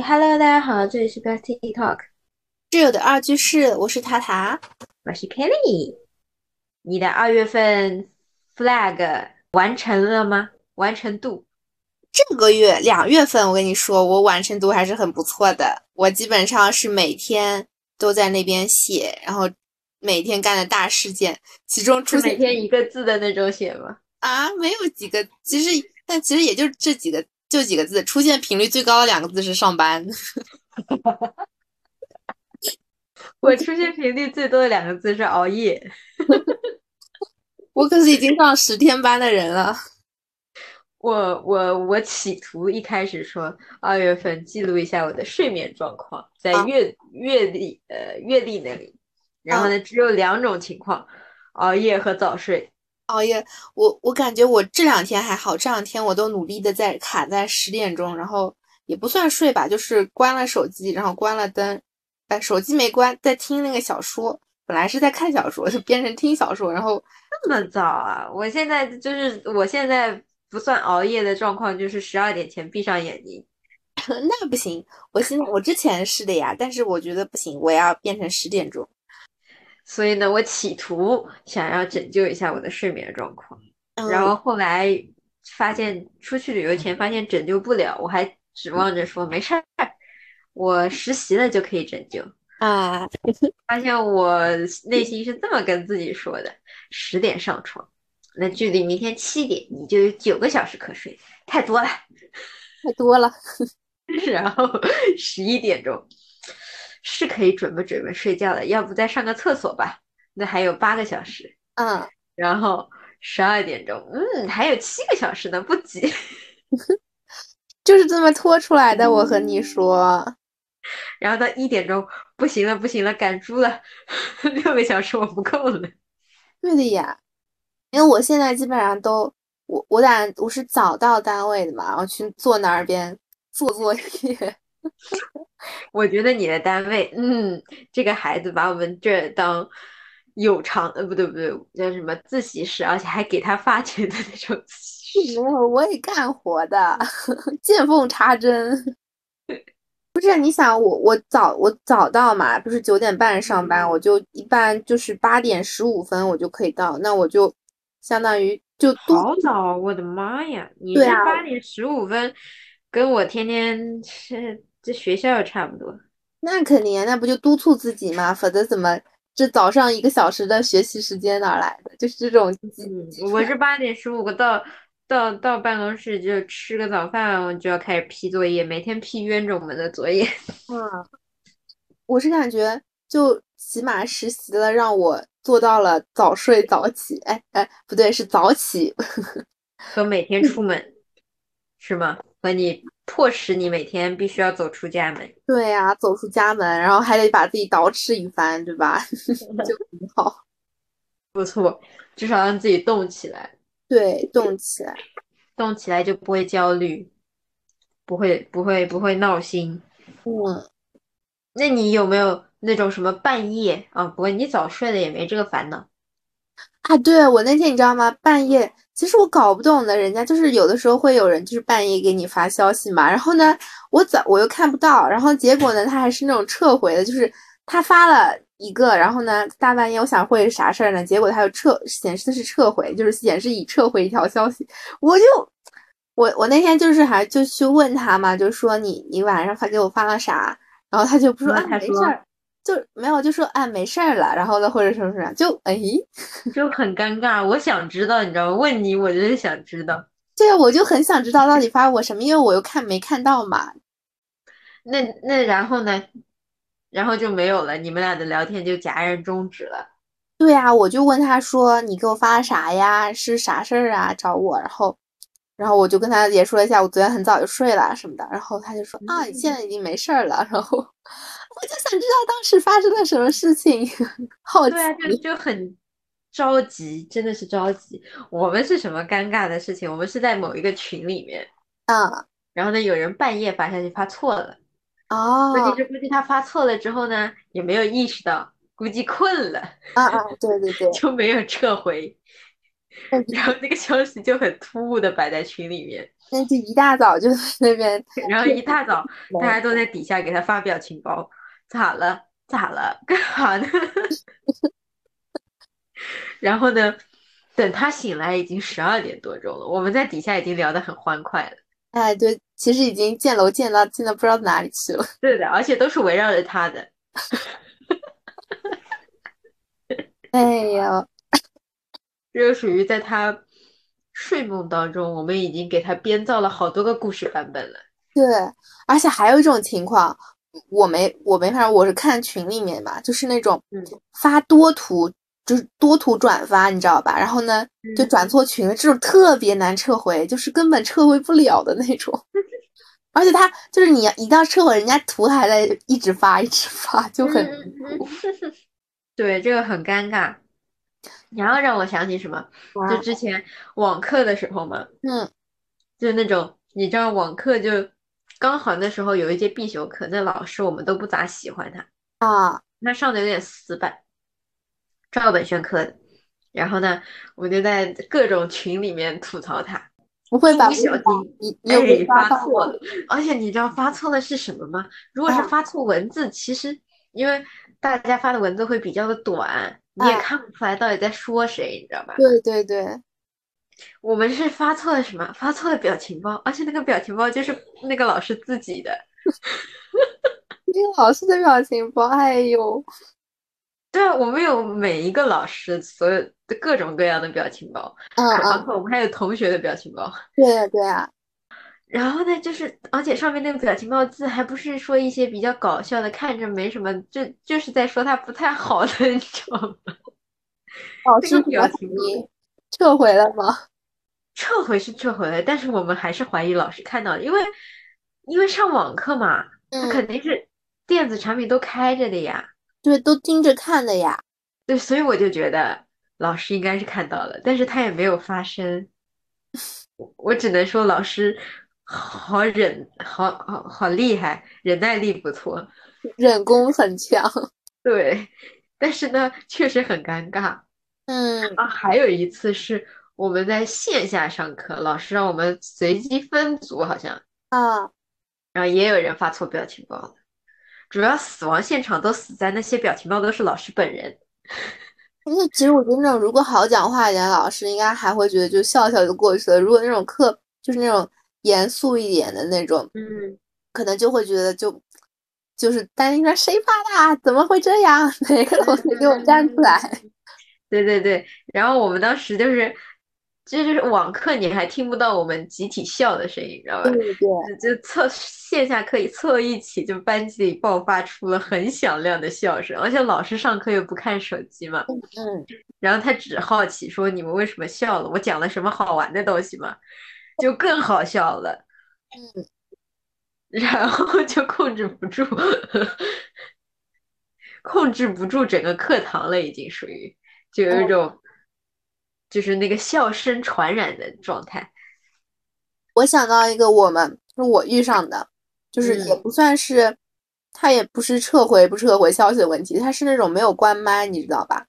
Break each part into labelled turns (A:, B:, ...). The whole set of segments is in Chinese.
A: Hello，大家好，这里是 Bestie Talk，
B: 挚友的二居室，我是塔塔，
A: 我是 Kelly。你的二月份 flag 完成了吗？完成度？
B: 这个月两月份，我跟你说，我完成度还是很不错的。我基本上是每天都在那边写，然后每天干的大事件，其中出
A: 每天一个字的那种写吗？
B: 啊，没有几个，其实但其实也就这几个。就几个字，出现频率最高的两个字是上班。
A: 我出现频率最多的两个字是熬夜。
B: 我可是已经上十天班的人了。
A: 我我我企图一开始说二月份记录一下我的睡眠状况，在月月历呃月历那里，然后呢只有两种情况，熬夜和早睡。
B: 熬夜，我我感觉我这两天还好，这两天我都努力的在卡在十点钟，然后也不算睡吧，就是关了手机，然后关了灯，哎，手机没关，在听那个小说，本来是在看小说，就变成听小说，然后
A: 那么早啊！我现在就是我现在不算熬夜的状况，就是十二点前闭上眼睛，
B: 那不行，我现在我之前是的呀，但是我觉得不行，我要变成十点钟。
A: 所以呢，我企图想要拯救一下我的睡眠状况，然后后来发现出去旅游前发现拯救不了，我还指望着说没事儿，我实习了就可以拯救
B: 啊。
A: 发现我内心是这么跟自己说的：十点上床，那距离明天七点你就有九个小时可睡，太多了，
B: 太多了。
A: 然后十一点钟。是可以准备准备睡觉的，要不再上个厕所吧？那还有八个小时，
B: 嗯，
A: 然后十二点钟，嗯，还有七个小时呢，不急，
B: 就是这么拖出来的。我和你说，
A: 然后到一点钟，不行了，不行了，赶猪了，六个小时我不够了。
B: 对的呀，因为我现在基本上都，我我打我是早到单位的嘛，然后去坐那边做作业。
A: 我觉得你的单位，嗯，这个孩子把我们这当有偿，呃，不对不对，叫什么自习室，而且还给他发钱的那种。
B: 没有，我也干活的，见缝插针。不是，你想我我早我早到嘛，不是九点半上班，我就一般就是八点十五分我就可以到，那我就相当于就
A: 好早，我的妈呀！你这八点十五分，跟我天天是。这学校也差不多，
B: 那肯定啊，那不就督促自己吗？否则怎么这早上一个小时的学习时间哪来的？就是这种。
A: 嗯，我是八点十五个到到到办公室就吃个早饭，我就要开始批作业，每天批冤种们的作业。
B: 嗯，我是感觉就起码实习了，让我做到了早睡早起。哎哎，不对，是早起
A: 和每天出门，是吗？和你。迫使你每天必须要走出家门，
B: 对呀，走出家门，然后还得把自己捯饬一番，对吧？就很好，
A: 不错，至少让自己动起来。
B: 对，动起来，
A: 动起来就不会焦虑，不会不会不会闹心。
B: 嗯，
A: 那你有没有那种什么半夜啊？不过你早睡了也没这个烦恼。
B: 啊，对我那天你知道吗？半夜。其实我搞不懂的，人家就是有的时候会有人就是半夜给你发消息嘛，然后呢，我早我又看不到，然后结果呢，他还是那种撤回的，就是他发了一个，然后呢，大半夜我想会是啥事儿呢？结果他又撤显示的是撤回，就是显示已撤回一条消息，我就我我那天就是还就去问他嘛，就说你你晚上发给我发了啥，然后他就不说啊没事儿。就没有就说哎没事儿了，然后呢或者什么什么，就哎
A: 就很尴尬。我想知道，你知道吗？问你，我就是想知道。
B: 对啊，我就很想知道到底发我什么，因为我又看没看到嘛。
A: 那那然后呢？然后就没有了，你们俩的聊天就戛然终止了。
B: 对呀，我就问他说你给我发了啥呀？是啥事儿啊？找我，然后然后我就跟他也说了一下，我昨天很早就睡了什么的，然后他就说啊，你现在已经没事儿了，然后。我就想知道当时发生了什么事情，好奇。
A: 对啊，就就很着急，真的是着急。我们是什么尴尬的事情？我们是在某一个群里面，
B: 啊，
A: 然后呢，有人半夜发消息发错了，
B: 哦，
A: 估计是估计他发错了之后呢，也没有意识到，估计困了，
B: 啊啊，对对对，
A: 就没有撤回。然后那个消息就很突兀的摆在群里面。
B: 那就一大早就在那边，
A: 然后一大早大家都在底下给他发表情包，咋了？咋了？干啥呢？然后呢，等他醒来已经十二点多钟了，我们在底下已经聊得很欢快了。
B: 哎，对，其实已经建楼建到建到不知道哪里去了。
A: 对的，而且都是围绕着他的。
B: 哎呀，
A: 这个属于在他睡梦当中，我们已经给他编造了好多个故事版本了。
B: 对，而且还有一种情况，我没我没法，我是看群里面吧，就是那种发多图。就是多图转发，你知道吧？然后呢，就转错群了，这种特别难撤回，就是根本撤回不了的那种。而且他就是你一到撤回，人家图还在一直发，一直发，就很
A: 对，这个很尴尬。然后让我想起什么？就之前网课的时候嘛，
B: 嗯，
A: 就是那种你知道网课就刚好那时候有一节必修课，那老师我们都不咋喜欢他
B: 啊，
A: 他上的有点死板。照本宣科的，然后呢，我就在各种群里面吐槽他，
B: 不会吧
A: 不小心
B: 你你
A: 发错了，而且你知道发错的是什么吗？如果是发错文字，其实因为大家发的文字会比较的短，你也看不出来到底在说谁，你知道吧？
B: 对对对，
A: 我们是发错了什么？发错了表情包，而且那个表情包就是那个老师自己的，
B: 那个老师的表情包，哎呦。
A: 对啊，我们有每一个老师所有的各种各样的表情包，
B: 嗯
A: 包括我们还有同学的表情包。
B: 对啊，对啊。
A: 然后呢，就是而且上面那个表情包字还不是说一些比较搞笑的，看着没什么，就就是在说他不太好的，你知道吗？
B: 老师表情包撤回了吗？
A: 撤回是撤回了，但是我们还是怀疑老师看到的，因为因为上网课嘛，他肯定是电子产品都开着的呀。
B: 对，都盯着看的呀。
A: 对，所以我就觉得老师应该是看到了，但是他也没有发声。我只能说老师好忍，好好好厉害，忍耐力不错，
B: 忍功很强。
A: 对，但是呢，确实很尴尬。
B: 嗯
A: 啊，还有一次是我们在线下上课，老师让我们随机分组，好像
B: 啊，
A: 然后也有人发错表情包了。主要死亡现场都死在那些表情包都是老师本人，
B: 因为其实我觉得那种如果好讲话一点老师，应该还会觉得就笑笑就过去了。如果那种课就是那种严肃一点的那种，
A: 嗯，
B: 可能就会觉得就就是担心说谁发的？怎么会这样？哪个同学给我站出来？
A: 对对对，然后我们当时就是。这就是网课，你还听不到我们集体笑的声音，你知道吧？
B: 对
A: 对，就凑线下可以凑一起，就班级里爆发出了很响亮的笑声。而且老师上课又不看手机嘛，
B: 嗯，
A: 然后他只好奇说：“你们为什么笑了？我讲了什么好玩的东西吗？”就更好笑了，
B: 嗯，
A: 然后就控制不住，控制不住整个课堂了，已经属于就有一种。就是那个笑声传染的状态。
B: 我想到一个，我们是我遇上的，就是也不算是，他也不是撤回不撤回消息的问题，他是那种没有关麦，你知道吧？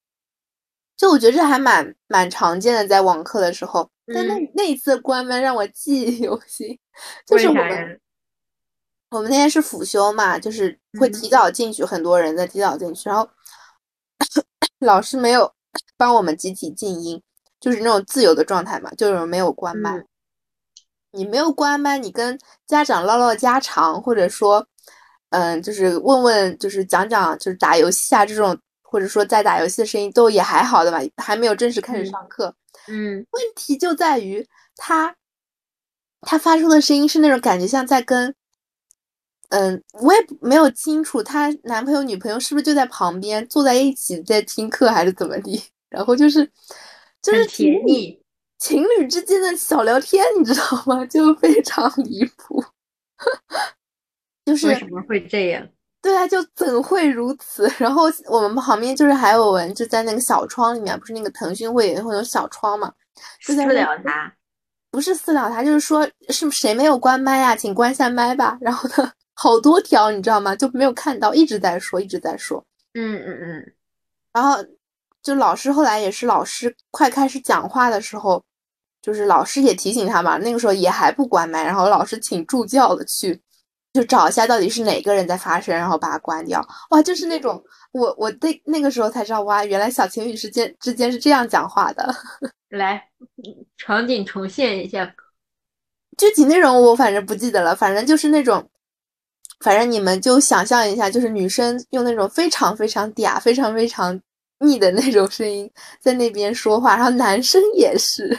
B: 就我觉得这还蛮蛮常见的，在网课的时候。但那那一次关麦让我记忆犹新，就是我们我们那天是辅修嘛，就是会提早进去，很多人在提早进去，然后 老师没有帮我们集体静音。就是那种自由的状态嘛，就是没有关麦。你没有关麦，你跟家长唠唠家常，或者说，嗯，就是问问，就是讲讲，就是打游戏啊这种，或者说在打游戏的声音都也还好的吧，还没有正式开始上课。
A: 嗯，
B: 问题就在于他，他发出的声音是那种感觉像在跟，嗯，我也没有清楚他男朋友女朋友是不是就在旁边坐在一起在听课还是怎么的，然后就是。就是
A: 甜蜜
B: 情侣之间的小聊天，你知道吗？就非常离谱。就是
A: 为什么会这样？
B: 对啊，就怎会如此？然后我们旁边就是还有人就在那个小窗里面，不是那个腾讯会会有小窗嘛？
A: 私聊他？
B: 不是私聊他，就是说是谁没有关麦呀？请关下麦吧。然后呢，好多条你知道吗？就没有看到，一直在说，一直在说。
A: 嗯嗯嗯。
B: 然后。就老师后来也是老师快开始讲话的时候，就是老师也提醒他嘛，那个时候也还不关麦，然后老师请助教的去，就找一下到底是哪个人在发声，然后把它关掉。哇，就是那种我我那那个时候才知道，哇，原来小情侣之间之间是这样讲话的。
A: 来，场景重现一下，
B: 具体内容我反正不记得了，反正就是那种。反正你们就想象一下，就是女生用那种非常非常嗲、非常非常腻的那种声音在那边说话，然后男生也是，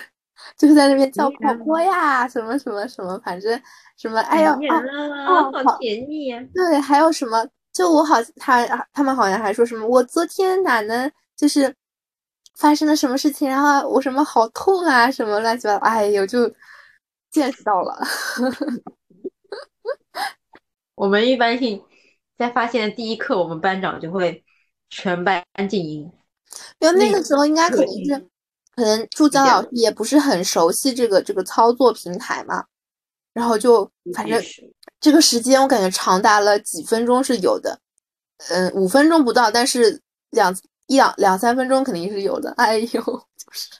B: 就是在那边叫婆婆呀，什么什么什么，反正什么，哎呦，
A: 哦，好甜蜜呀！
B: 对，还有什么？就我好，他他们好像还说什么，我昨天哪能就是发生了什么事情，然后我什么好痛啊，什么乱七八糟，哎呦，就见识到了。
A: 我们一般性在发现的第一课，我们班长就会全班静音。
B: 因为那个时候应该可能是，可能助教老师也不是很熟悉这个这个操作平台嘛，然后就反正这个时间我感觉长达了几分钟是有的，嗯，五分钟不到，但是两一两两三分钟肯定是有的。哎呦，就是，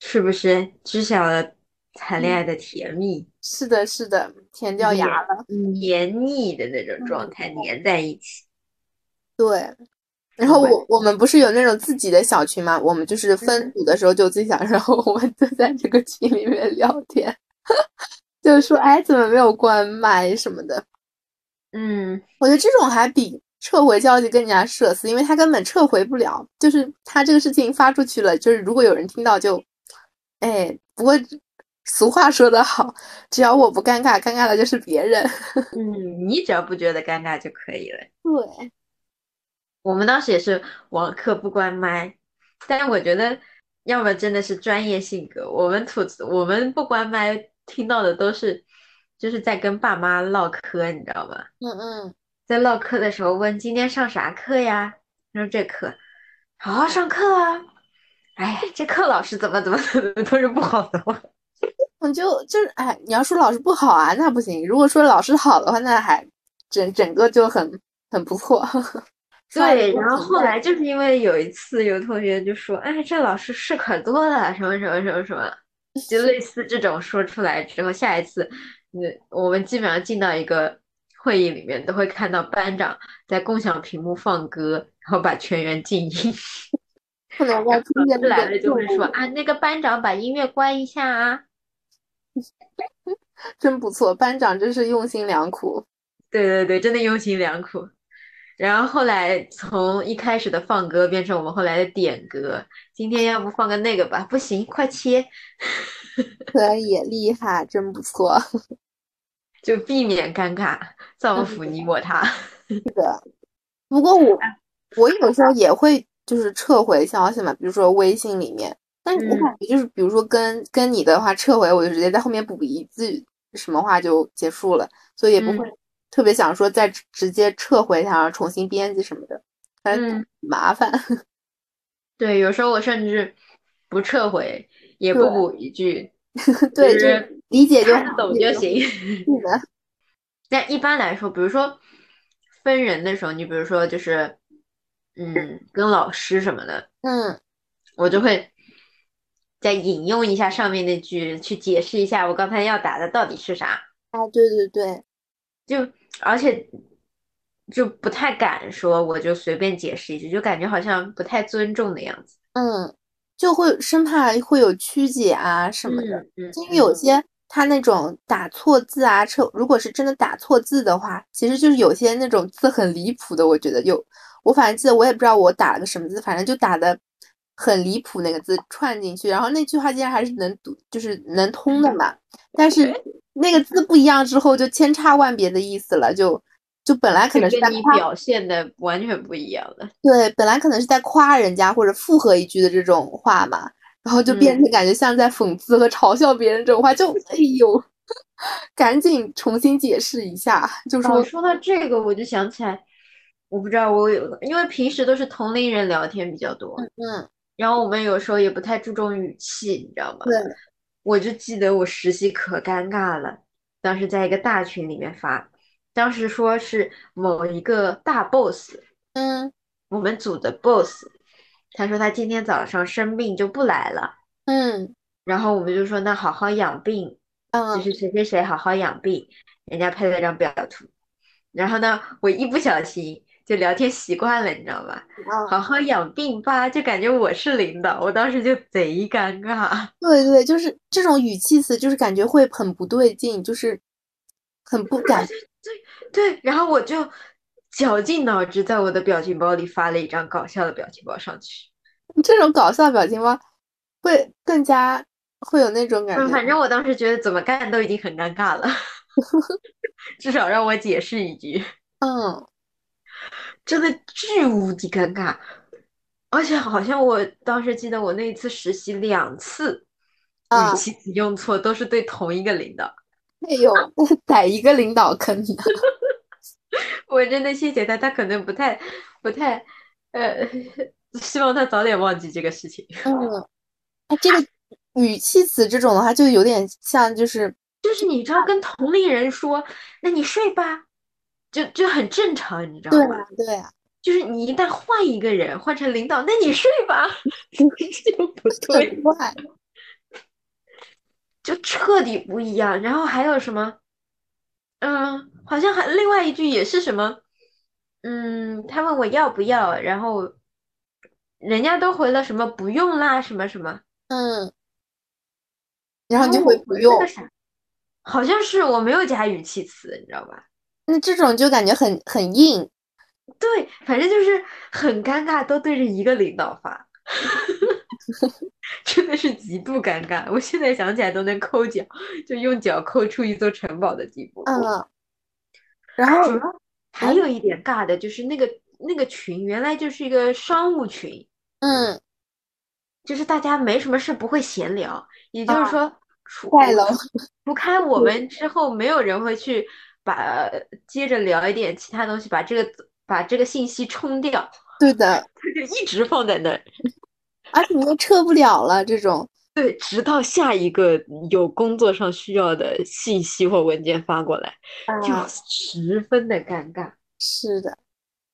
A: 是不是知晓了？谈恋爱的甜蜜，
B: 是的，是的，甜掉牙了，
A: 黏腻的那种状态，黏在一起。
B: 对，然后我我们不是有那种自己的小群嘛？我们就是分组的时候就自己想，然后我们就在这个群里面聊天，就是说，哎，怎么没有关麦什么的？
A: 嗯，
B: 我觉得这种还比撤回消息更加社死，因为他根本撤回不了，就是他这个事情发出去了，就是如果有人听到，就，哎，不过。俗话说得好，只要我不尴尬，尴尬的就是别人。
A: 嗯，你只要不觉得尴尬就可以了。
B: 对，
A: 我们当时也是网课不关麦，但是我觉得，要么真的是专业性格。我们吐词，我们不关麦，听到的都是就是在跟爸妈唠嗑，你知道吗？
B: 嗯嗯，
A: 在唠嗑的时候问今天上啥课呀？他说这课好好上课啊。哎，这课老师怎么怎么怎么都是不好的话。
B: 我就就是哎，你要说老师不好啊，那不行。如果说老师好的话，那还整整个就很很不错。
A: 对，然后后来就是因为有一次有同学就说：“哎，这老师事可多了，什么什么什么什么。”就类似这种说出来之后，下一次，嗯我们基本上进到一个会议里面，都会看到班长在共享屏幕放歌，然后把全员静音。
B: 不能再出现
A: 来了就是说：“啊，那个班长把音乐关一下啊。”
B: 真不错，班长真是用心良苦。
A: 对对对，真的用心良苦。然后后来从一开始的放歌变成我们后来的点歌。今天要不放个那个吧？不行，快切。
B: 可以，厉害，真不错。
A: 就避免尴尬，造福你我他。
B: 是的。不过我我有时候也会就是撤回消息嘛，比如说微信里面。但是我感觉就是，比如说跟跟你的话撤回，我就直接在后面补一句什么话就结束了，所以也不会特别想说再直接撤回它，重新编辑什么的，反正麻烦。
A: 对，有时候我甚至不撤回，也不补一句，
B: 对，
A: 就是
B: 理解就
A: 懂就行。
B: 是的。
A: 但一般来说，比如说分人的时候，你比如说就是，嗯，跟老师什么的，
B: 嗯，
A: 我就会。再引用一下上面那句，去解释一下我刚才要打的到底是啥。
B: 哎，对对对，
A: 就而且就不太敢说，我就随便解释一句，就感觉好像不太尊重的样子。
B: 嗯，就会生怕会有曲解啊什么的。
A: 嗯，
B: 因为有些他那种打错字啊，撤如果是真的打错字的话，其实就是有些那种字很离谱的。我觉得有，我反正记得我也不知道我打了个什么字，反正就打的。很离谱那个字串进去，然后那句话竟然还是能读，就是能通的嘛。但是那个字不一样之后，就千差万别的意思了。就就本来可能是在
A: 你表现的完全不一样了。
B: 对，本来可能是在夸人家或者附和一句的这种话嘛，然后就变成感觉像在讽刺和嘲笑别人这种话，就哎呦，赶紧重新解释一下。就说
A: 说到这个，我就想起来，我不知道我有，因为平时都是同龄人聊天比较多。
B: 嗯。
A: 然后我们有时候也不太注重语气，你知道吗？
B: 对，
A: 我就记得我实习可尴尬了，当时在一个大群里面发，当时说是某一个大 boss，
B: 嗯，
A: 我们组的 boss，他说他今天早上生病就不来了。
B: 嗯，
A: 然后我们就说那好好养病，
B: 嗯，
A: 就是谁谁谁好好养病，人家配了张表图。然后呢，我一不小心就聊天习惯了，你知道吧？好好养病吧，就感觉我是领导，我当时就贼尴尬。
B: 对对，就是这种语气词，就是感觉会很不对劲，就是很不敢。
A: 对对，然后我就绞尽脑汁在我的表情包里发了一张搞笑的表情包上去。
B: 这种搞笑表情包会更加会有那种感觉。
A: 反正我当时觉得怎么干都已经很尴尬了，至少让我解释一句。
B: 嗯，
A: 真的巨无敌尴尬，而且好像我当时记得我那一次实习两次语气词用错，都是对同一个领导。
B: 哎呦，逮一个领导坑的！
A: 我真的谢谢他，他可能不太不太呃，希望他早点忘记这个事情。
B: 嗯，哎，这个语气词这种的话，就有点像，就是
A: 就是你知道跟同龄人说，那你睡吧，就就很正常，你知道
B: 吗？对啊，
A: 就是你一旦换一个人，换成领导，那你睡吧，就不对。就彻底不一样，然后还有什么？嗯，好像还另外一句也是什么？嗯，他问我要不要，然后人家都回了什么不用啦，什么什么？
B: 嗯，然后就会不用。
A: 好像是我没有加语气词，你知道吧？
B: 那这种就感觉很很硬。
A: 对，反正就是很尴尬，都对着一个领导发。真的是极度尴尬，我现在想起来都能抠脚，就用脚抠出一座城堡的地步。
B: 嗯，然后
A: 还有一点尬的就是那个那个群原来就是一个商务群，
B: 嗯，
A: 就是大家没什么事不会闲聊，也就是说，除除开我们之后，没有人会去把接着聊一点其他东西，把这个把这个信息冲掉。
B: 对的，
A: 他就一直放在那儿。
B: 而且你又撤不了了，这种
A: 对，直到下一个有工作上需要的信息或文件发过来，就十分的尴尬。
B: 是的，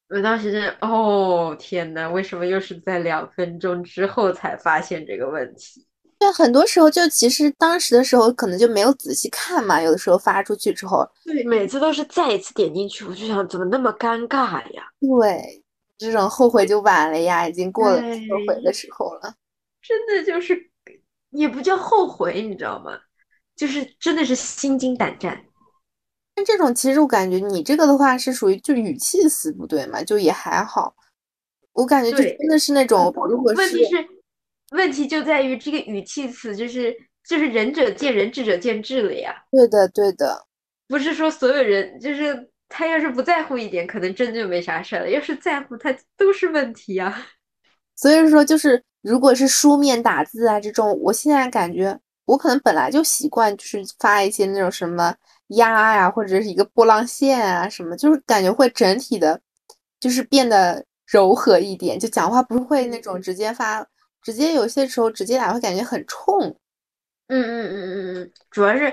A: 我当时真，哦天呐，为什么又是在两分钟之后才发现这个问题？
B: 对，很多时候就其实当时的时候可能就没有仔细看嘛，有的时候发出去之后，
A: 对，每次都是再一次点进去，我就想怎么那么尴尬呀？
B: 对。这种后悔就晚了呀，已经过了后悔的时候了。
A: 真的就是，也不叫后悔，你知道吗？就是真的是心惊胆战。
B: 但这种其实我感觉你这个的话是属于就语气词不对嘛，就也还好。我感觉就真的是那种，如果
A: 问题是问题就在于这个语气词，就是就是仁者见仁，智者见智了呀。
B: 对的，对的，
A: 不是说所有人就是。他要是不在乎一点，可能真就没啥事了；要是在乎，他都是问题啊。
B: 所以说，就是如果是书面打字啊这种，我现在感觉我可能本来就习惯，就是发一些那种什么呀呀，或者是一个波浪线啊什么，就是感觉会整体的，就是变得柔和一点，就讲话不会那种直接发，直接有些时候直接打会感觉很冲。
A: 嗯嗯嗯嗯嗯，主要是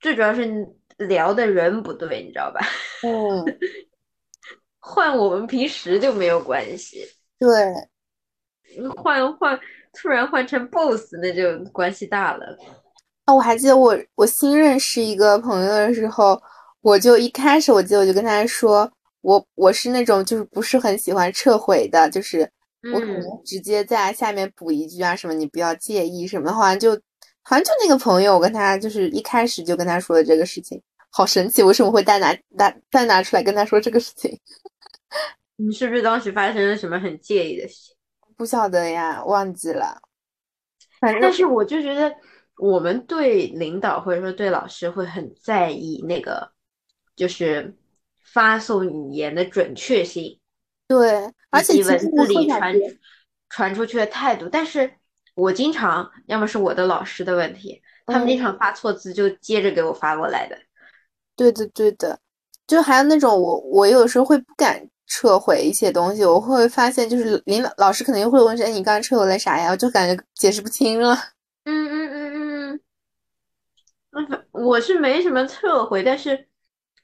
A: 最主要是。聊的人不对，你知道吧？
B: 嗯，
A: 换我们平时就没有关系。
B: 对，
A: 换换突然换成 boss，那就关系大了。
B: 啊，我还记得我我新认识一个朋友的时候，我就一开始我记得我就跟他说，我我是那种就是不是很喜欢撤回的，就是我可能直接在下面补一句啊什么，你不要介意什么，好像就好像就那个朋友，我跟他就是一开始就跟他说的这个事情。好神奇，为什么会再拿拿再拿出来跟他说这个事情？
A: 你是不是当时发生了什么很介意的事情？
B: 不晓得呀，忘记了。
A: 但是我就觉得，我们对领导或者说对老师会很在意那个，就是发送语言的准确性，
B: 对，而且
A: 文字里传传出去的态度。但是我经常，要么是我的老师的问题，他们经常发错字，就接着给我发过来的。
B: 对的，对的，就还有那种我，我有时候会不敢撤回一些东西，我会发现就是领导老师可能又会问说，哎，你刚刚撤回了啥呀？我就感觉解释不清了。
A: 嗯嗯嗯嗯嗯，我是没什么撤回，但是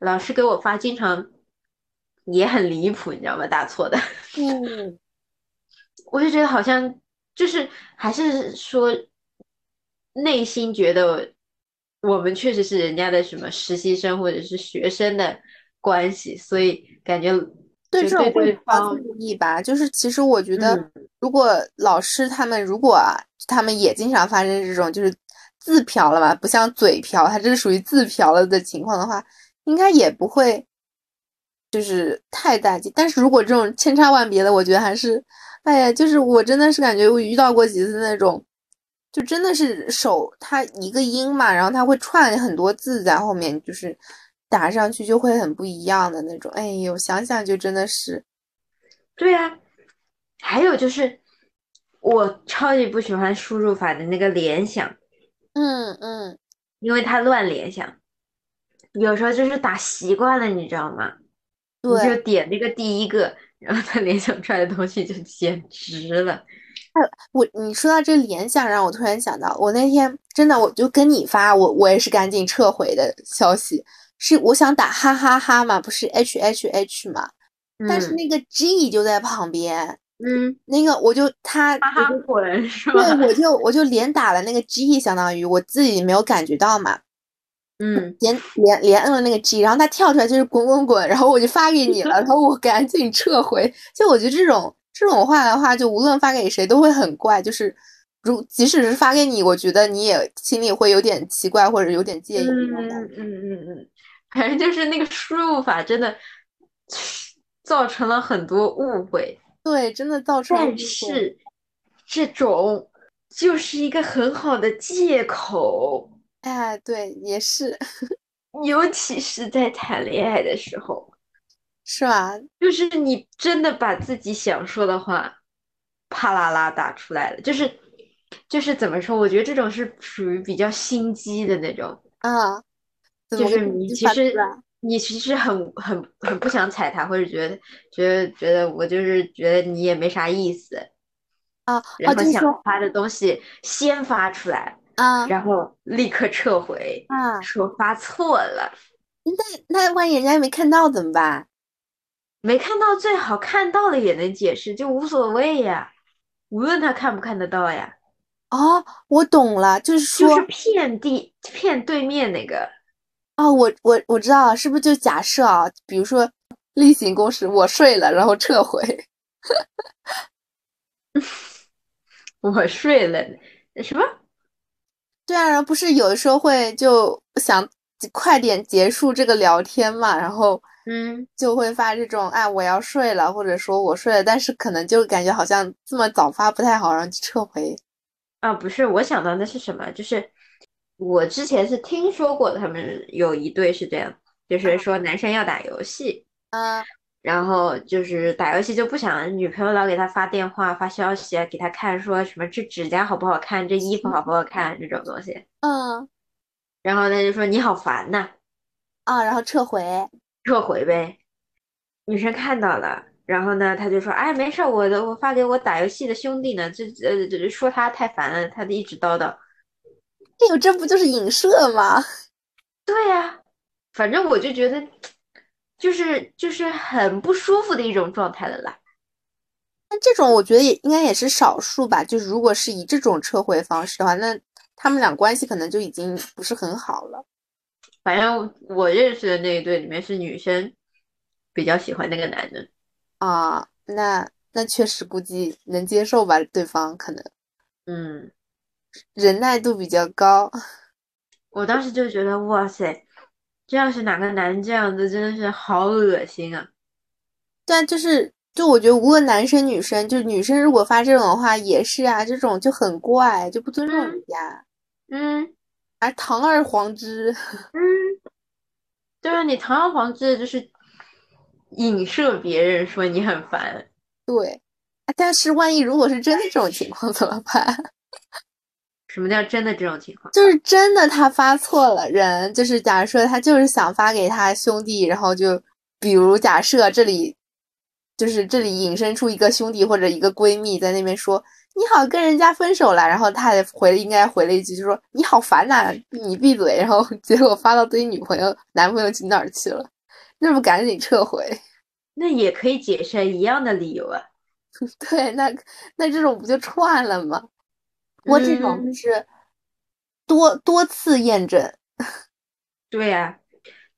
A: 老师给我发经常也很离谱，你知道吗？打错的。
B: 嗯，
A: 我就觉得好像就是还是说内心觉得我们确实是人家的什么实习生或者是学生的关系，所以感觉
B: 对这种
A: 对
B: 方注意吧。就是其实我觉得，如果老师他们如果啊他们也经常发生这种就是自嫖了嘛，不像嘴嫖，他这是属于自嫖了的情况的话，应该也不会就是太大忌。但是如果这种千差万别的，我觉得还是。哎呀，就是我真的是感觉我遇到过几次那种，就真的是手它一个音嘛，然后它会串很多字在后面，就是打上去就会很不一样的那种。哎呦，想想就真的是，
A: 对呀。还有就是我超级不喜欢输入法的那个联想，
B: 嗯嗯，
A: 因为它乱联想，有时候就是打习惯了，你知道吗？
B: 你
A: 就点那个第一个。然后他联想出来的东西就简直了。哎，
B: 我你说到这联想，让我突然想到，我那天真的我就跟你发，我我也是赶紧撤回的消息，是我想打哈哈哈嘛，不是 H H H 嘛，但是那个 G 就在旁边，
A: 嗯，
B: 那个我就他
A: 哈哈滚是吧？
B: 对，我就我就连打了那个 G，相当于我自己没有感觉到嘛。
A: 嗯，
B: 连连连摁了那个 G，然后它跳出来就是滚滚滚，然后我就发给你了，然后我赶紧撤回。就我觉得这种这种话的话，就无论发给谁都会很怪。就是如即使是发给你，我觉得你也心里会有点奇怪或者有点介意。
A: 嗯嗯嗯嗯，反正就是那个输入法真的造成了很多误会。
B: 对，真的造成。
A: 但是这种就是一个很好的借口。
B: 哎，对，也是，
A: 尤其是在谈恋爱的时候，
B: 是吧？
A: 就是你真的把自己想说的话，啪啦啦打出来了，就是，就是怎么说？我觉得这种是属于比较心机的那种
B: 啊，
A: 就是你其实你其实很很很不想踩他，或者觉得觉得觉得我就是觉得你也没啥意思
B: 啊，
A: 然后想发的东西先发出来。
B: 啊，
A: 然后立刻撤回，
B: 啊，
A: 说发错了。
B: 那那万一人家没看到怎么办？
A: 没看到最好看到了也能解释，就无所谓呀，无论他看不看得到呀。
B: 哦，我懂了，就是说，
A: 就是骗地骗对面那个。
B: 哦，我我我知道了，是不是就假设啊？比如说例行公事，我睡了，然后撤回。
A: 我睡了，什么？
B: 对啊，然后不是有的时候会就想快点结束这个聊天嘛，然后
A: 嗯，
B: 就会发这种哎我要睡了，或者说我睡了，但是可能就感觉好像这么早发不太好，然后就撤回。
A: 啊，不是，我想到的是什么？就是我之前是听说过他们有一对是这样，就是说男生要打游戏，
B: 啊。
A: 然后就是打游戏就不想女朋友老给他发电话发消息给他看说什么这指甲好不好看这衣服好不好看这种东西，
B: 嗯，
A: 然后他就说你好烦呐，
B: 啊，然后撤回，
A: 撤回呗。女生看到了，然后呢他就说哎没事我的我发给我打游戏的兄弟呢，这呃说他太烦了，他一直叨叨。
B: 哎呦，这不就是影射吗？
A: 对呀，反正我就觉得。就是就是很不舒服的一种状态了啦。
B: 那这种我觉得也应该也是少数吧。就是如果是以这种撤回方式的话，那他们俩关系可能就已经不是很好了。
A: 反正我认识的那一对里面是女生比较喜欢那个男的
B: 啊。那那确实估计能接受吧，对方可能
A: 嗯
B: 忍耐度比较高。
A: 我当时就觉得哇塞。这要是哪个男这样子，真的是好恶心啊！
B: 对啊，就是就我觉得无论男生女生，就女生如果发这种的话也是啊，这种就很怪，就不尊重人家。
A: 嗯，
B: 而堂而皇之，
A: 嗯，对啊，你堂而皇之的就是影射别人说你很烦。
B: 对，但是万一如果是真的这种情况怎么办？
A: 什么叫真的这种情况？
B: 就是真的，他发错了人。就是假如说他就是想发给他兄弟，然后就比如假设这里就是这里引申出一个兄弟或者一个闺蜜在那边说你好，跟人家分手了，然后他回应该回了一句就说你好烦呐，你闭嘴。然后结果发到自己女朋友男朋友去哪儿去了？那不赶紧撤回？
A: 那也可以解释一样的理由啊。
B: 对，那那这种不就串了吗？我这种就是多多次验证。
A: 对呀，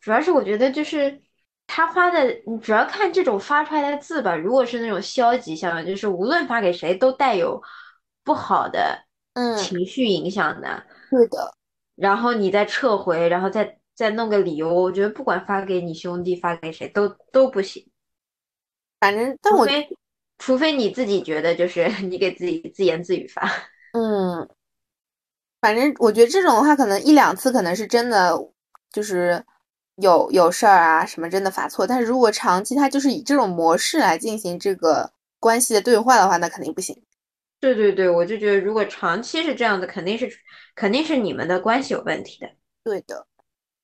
A: 主要是我觉得就是他发的，你主要看这种发出来的字吧。如果是那种消极向的，就是无论发给谁都带有不好的情绪影响的。
B: 是的。
A: 然后你再撤回，然后再再弄个理由，我觉得不管发给你兄弟，发给谁都都不行。
B: 反正，但我
A: 除非你自己觉得就是 你给自己自言自语发。
B: 嗯，反正我觉得这种的话，可能一两次可能是真的。就是有有事儿啊什么真的发错，但是如果长期他就是以这种模式来进行这个关系的对话的话，那肯定不行。
A: 对对对，我就觉得如果长期是这样子，肯定是肯定是你们的关系有问题的。
B: 对的，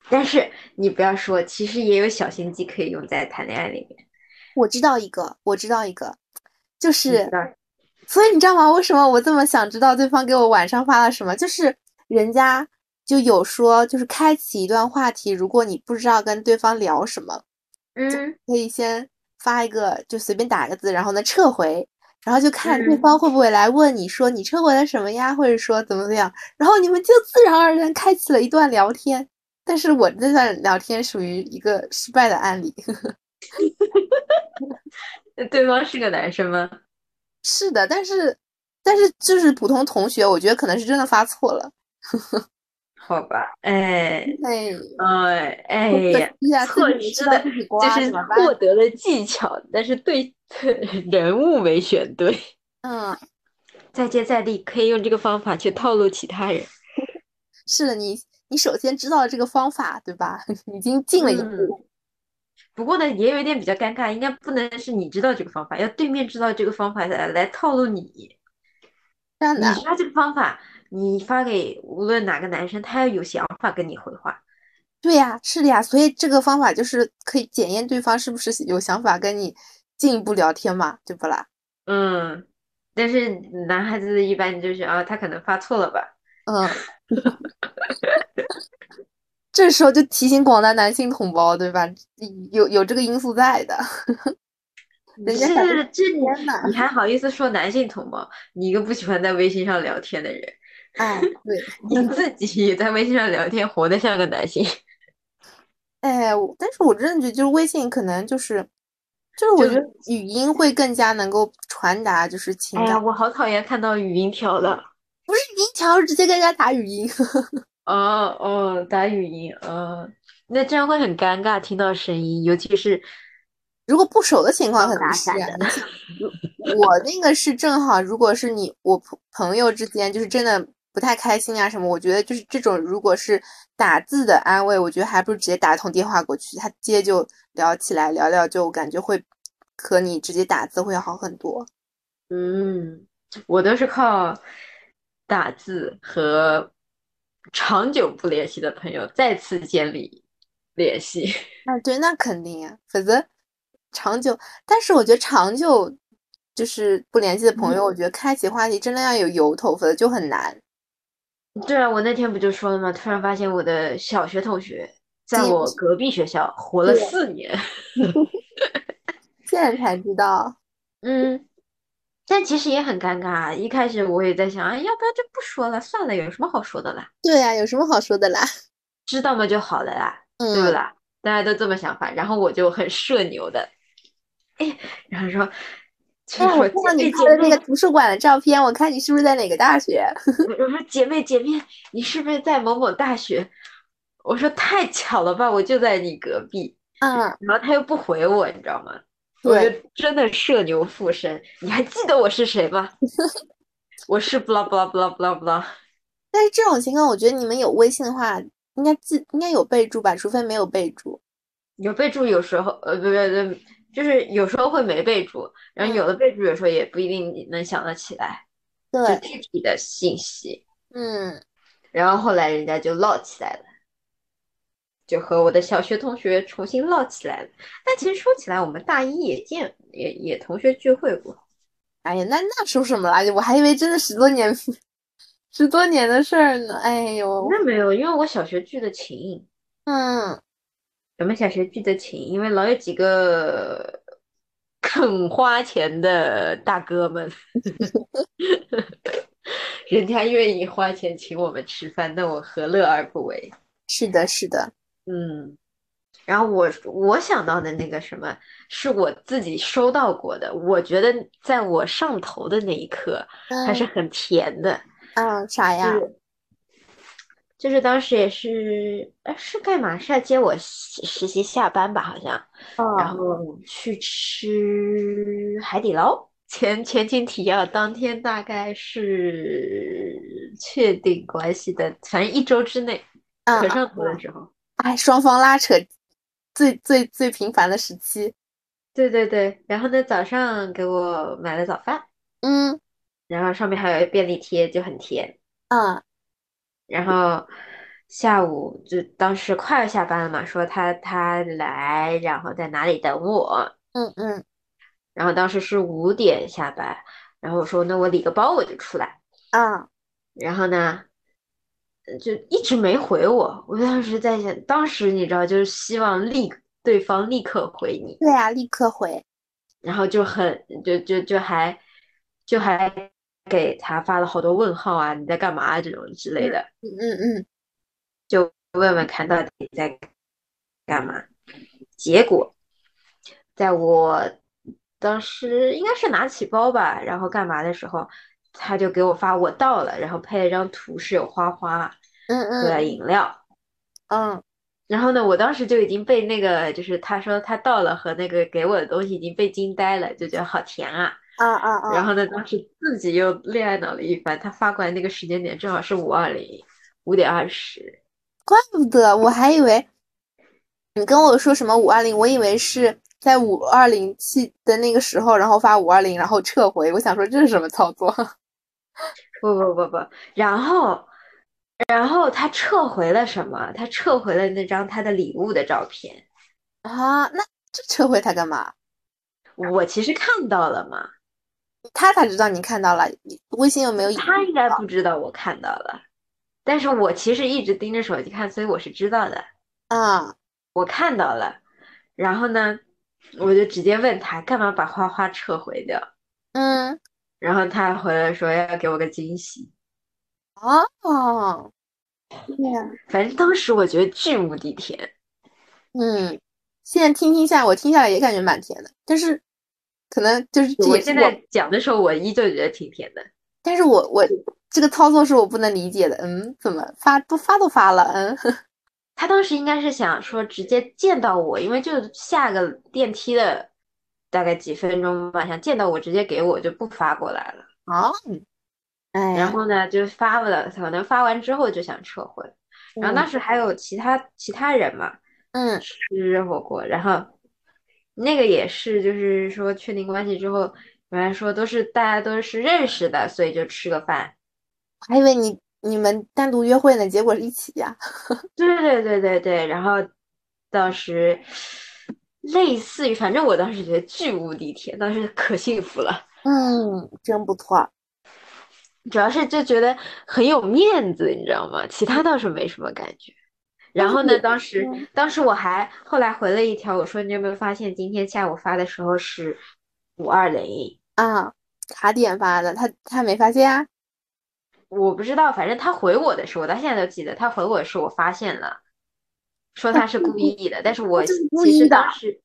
A: 但是你不要说，其实也有小心机可以用在谈恋爱里面。
B: 我知道一个，我知道一个，就是，所以你知道吗？为什么我这么想知道对方给我晚上发了什么？就是人家。就有说，就是开启一段话题，如果你不知道跟对方聊什么，
A: 嗯，
B: 可以先发一个，就随便打个字，然后呢撤回，然后就看对方会不会来问你说你撤回了什么呀，或者说怎么怎么样，然后你们就自然而然开启了一段聊天。但是我这段聊天属于一个失败的案例。
A: 那 对方是个男生吗？
B: 是的，但是但是就是普通同学，我觉得可能是真的发错了。
A: 好吧，哎
B: 哎
A: 哎呀，错失的就是获得了技巧，但是对人物没选对。
B: 嗯，
A: 再接再厉，可以用这个方法去套路其他人。
B: 是的，你你首先知道了这个方法，对吧？已经进了一步。
A: 不过呢，也有一点比较尴尬，应该不能是你知道这个方法，要对面知道这个方法来来套路你。
B: 这样的，
A: 你知道这个方法。你发给无论哪个男生，他要有想法跟你回话。
B: 对呀，是的呀，所以这个方法就是可以检验对方是不是有想法跟你进一步聊天嘛，对不啦？
A: 嗯，但是男孩子一般就是啊，他可能发错了吧？
B: 嗯，这时候就提醒广大男性同胞，对吧？有有这个因素在的。人家
A: 是这你还好意思说男性同胞？你一个不喜欢在微信上聊天的人。
B: 哎，对，
A: 你自己也在微信上聊天，活得像个男性。
B: 哎，但是我真的觉得，就是微信可能就是，就是我觉得语音会更加能够传达就是情感。
A: 哎，我好讨厌看到语音条的，
B: 不是语音条，直接跟人家打语音。
A: 哦哦，打语音，嗯，那这样会很尴尬，听到声音，尤其是
B: 如果不熟的情况很难闪的。我那个是正好，如果是你我朋朋友之间，就是真的。不太开心啊什么？我觉得就是这种，如果是打字的安慰，我觉得还不如直接打一通电话过去，他接就聊起来，聊聊就感觉会和你直接打字会好很多。
A: 嗯，我都是靠打字和长久不联系的朋友再次建立联系。
B: 啊，对，那肯定呀，否则长久，但是我觉得长久就是不联系的朋友，我觉得开启话题真的要有由头，否则就很难。
A: 对啊，我那天不就说了吗？突然发现我的小学同学在我隔壁学校活了四年，
B: 现在才知道。
A: 嗯，但其实也很尴尬。一开始我也在想，哎，要不要就不说了？算了，有什么好说的啦？
B: 对呀，有什么好说的啦？
A: 知道吗就好了啦，对不啦？大家都这么想法，然后我就很社牛的，哎，然后说。
B: 哎，我看到你拍的那个图书馆的照片，我看你是不是在哪个大学？
A: 我说姐妹姐妹，你是不是在某某大学？我说太巧了吧，我就在你隔壁。
B: 嗯，
A: 然后他又不回我，你知道吗？我就真的社牛附身。你还记得我是谁吗？我是不啦不啦不啦不啦不啦。
B: 但是这种情况，我觉得你们有微信的话，应该记应该有备注吧？除非没有备注。
A: 有备注，有时候呃，不不不。就是有时候会没备注，然后有的备注有时候也不一定能想得起来，
B: 对
A: 具体的信息。
B: 嗯，
A: 然后后来人家就唠起来了，就和我的小学同学重新唠起来了。但其实说起来，我们大一也见也也同学聚会过。
B: 哎呀，那那说什么了？我还以为真的十多年十多年的事儿呢。哎呦，
A: 那没有，因为我小学聚的勤。
B: 嗯。
A: 我们小学聚的勤，因为老有几个 肯花钱的大哥们，人家愿意花钱请我们吃饭，那我何乐而不为？
B: 是的，是的，
A: 嗯。然后我我想到的那个什么，是我自己收到过的，我觉得在我上头的那一刻还是很甜的。
B: 嗯，啥呀？
A: 就是当时也是，哎，是干嘛？是要接我实习下班吧？好像，然后去吃海底捞。前前情提要，当天大概是确定关系的，反正一周之内，可上头的时候，
B: 哎，双方拉扯最最最频繁的时期。
A: 对对对，然后呢，早上给我买了早饭，
B: 嗯，
A: 然后上面还有便利贴，就很甜，
B: 嗯。
A: 然后下午就当时快要下班了嘛，说他他来，然后在哪里等我。
B: 嗯嗯。
A: 然后当时是五点下班，然后我说那我理个包我就出来。
B: 嗯。
A: 然后呢，就一直没回我。我当时在想，当时你知道，就是希望立对方立刻回你。
B: 对啊，立刻回。
A: 然后就很就就就还就还。给他发了好多问号啊，你在干嘛这种之类的，
B: 嗯嗯嗯，
A: 就问问看到底在干嘛。结果在我当时应该是拿起包吧，然后干嘛的时候，他就给我发我到了，然后配了张图是有花花，
B: 嗯嗯，
A: 和饮料，
B: 嗯，
A: 然后呢，我当时就已经被那个就是他说他到了和那个给我的东西已经被惊呆了，就觉得好甜啊。
B: 啊啊啊！
A: 然后呢，当时自己又恋爱脑了一番。他发过来那个时间点正好是五二零五点二十，
B: 怪不得我还以为你跟我说什么五二零，我以为是在五二零七的那个时候，然后发五二零，然后撤回。我想说这是什么操作？
A: 不不不不，然后然后他撤回了什么？他撤回了那张他的礼物的照片
B: 啊？那这撤回他干嘛？
A: 我其实看到了嘛。
B: 他咋知道你看到了？微信有没有？
A: 他应该不知道我看到了，但是我其实一直盯着手机看，所以我是知道的。
B: 啊，
A: 我看到了，然后呢，我就直接问他干嘛把花花撤回掉？
B: 嗯，
A: 然后他回来说要给我个惊喜。
B: 哦，对呀，
A: 反正当时我觉得巨无敌甜。
B: 嗯，现在听听下，我听下来也感觉蛮甜的，但是。可能就是
A: 我现在讲的时候，我依旧觉得挺甜的。
B: 但是我我这个操作是我不能理解的。嗯，怎么发都发都发了？嗯，
A: 他当时应该是想说直接见到我，因为就下个电梯的大概几分钟吧，想见到我直接给我就不发过来了。
B: 啊，哎，
A: 然后呢就发了，可能发完之后就想撤回。然后当时还有其他其他人嘛，
B: 嗯，
A: 吃火锅，然后。那个也是，就是说确定关系之后，原来说都是大家都是认识的，所以就吃个饭。
B: 还以为你你们单独约会呢，结果是一起呀。
A: 对对对对对，然后当时类似于，反正我当时觉得巨无敌甜，当时可幸福了。
B: 嗯，真不错。
A: 主要是就觉得很有面子，你知道吗？其他倒是没什么感觉。然后呢？当时，当时我还后来回了一条，我说你有没有发现今天下午发的时候是五二零
B: 啊？卡点发的，他他没发现啊？
A: 我不知道，反正他回我的时候，我到现在都记得，他回我的时候我发现了，说他是故意的。但是我其实当时，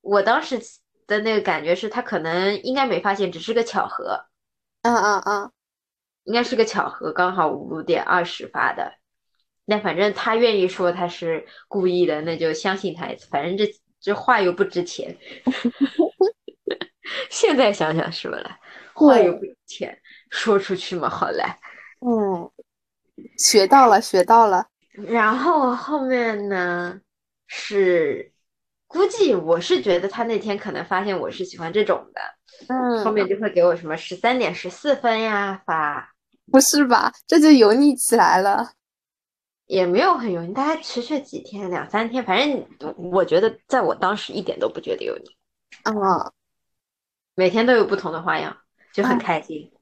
A: 我当时的那个感觉是他可能应该没发现，只是个巧合。
B: 嗯嗯嗯，
A: 应该是个巧合，刚好五点二十发的。那反正他愿意说他是故意的，那就相信他一次。反正这这话又不值钱，现在想想是不啦？话又不值钱，说出去嘛好嘞。
B: 嗯，学到了，学到了。
A: 然后后面呢是，估计我是觉得他那天可能发现我是喜欢这种的，
B: 嗯，
A: 后面就会给我什么十三点十四分呀发。
B: 不是吧？这就油腻起来了。
A: 也没有很油腻，大概持续几天，两三天，反正我觉得在我当时一点都不觉得油腻。
B: 啊，
A: 每天都有不同的花样，就很开心。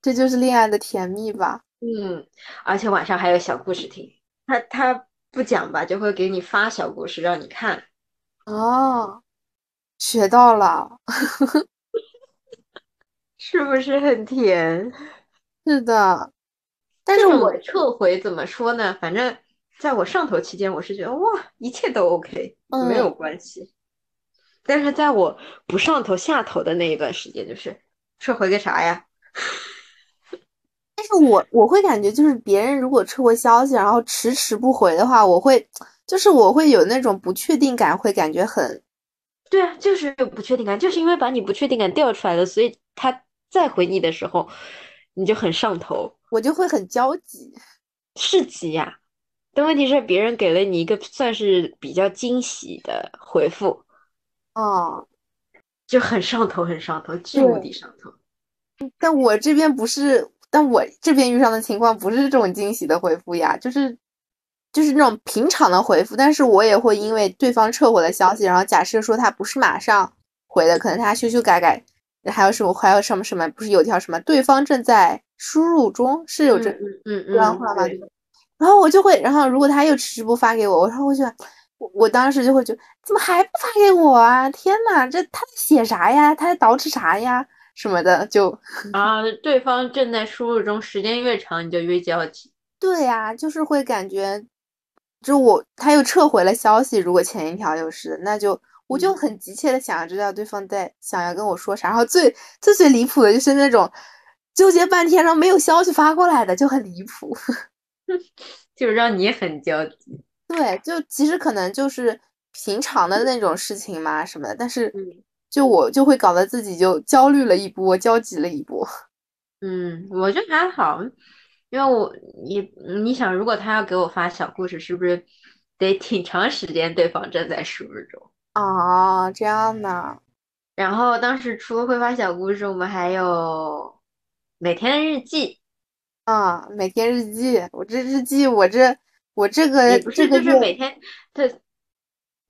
B: 这就是恋爱的甜蜜吧？
A: 嗯，而且晚上还有小故事听。他他不讲吧，就会给你发小故事让你看。
B: 哦，学到了，
A: 是不是很甜？
B: 是的，但是我
A: 撤回怎么说呢？反正在我上头期间，我是觉得哇，一切都 OK，没有关系。但是在我不上头下头的那一段时间，就是撤回个啥呀？
B: 但是我我会感觉，就是别人如果撤回消息，然后迟迟不回的话，我会就是我会有那种不确定感，会感觉很。
A: 对啊，就是有不确定感，就是因为把你不确定感调出来了，所以他再回你的时候，你就很上头，
B: 我就会很焦急，
A: 是急呀。但问题是，别人给了你一个算是比较惊喜的回复。
B: 哦，
A: 就很上头，很上头，巨无敌上头。
B: 但我这边不是，但我这边遇上的情况不是这种惊喜的回复呀，就是就是那种平常的回复。但是我也会因为对方撤回了消息，然后假设说他不是马上回的，可能他修修改改，还有什么还有什么什么，不是有条什么对方正在输入中，是有这
A: 嗯
B: 这段话吗？然后我就会，然后如果他又迟迟不发给我，我说我就。我我当时就会觉得，怎么还不发给我啊？天呐，这他在写啥呀？他在捯饬啥呀？什么的就
A: 啊，对方正在输入中，时间越长你就越焦急。
B: 对呀，就是会感觉，就我他又撤回了消息，如果前一条又是，那就我就很急切的想要知道对方在想要跟我说啥。然后最最最离谱的就是那种纠结半天然后没有消息发过来的，就很离谱，
A: 就让你很焦急。
B: 对，就其实可能就是平常的那种事情嘛，什么的，但是就我就会搞得自己就焦虑了一波，焦急了一波。
A: 嗯，我觉得还好，因为我你你想，如果他要给我发小故事，是不是得挺长时间？对方正在输入中。
B: 哦，这样的。
A: 然后当时除了会发小故事，我们还有每天日记。
B: 啊，每天日记，我这日记，我这。我这个
A: 不是就是每天他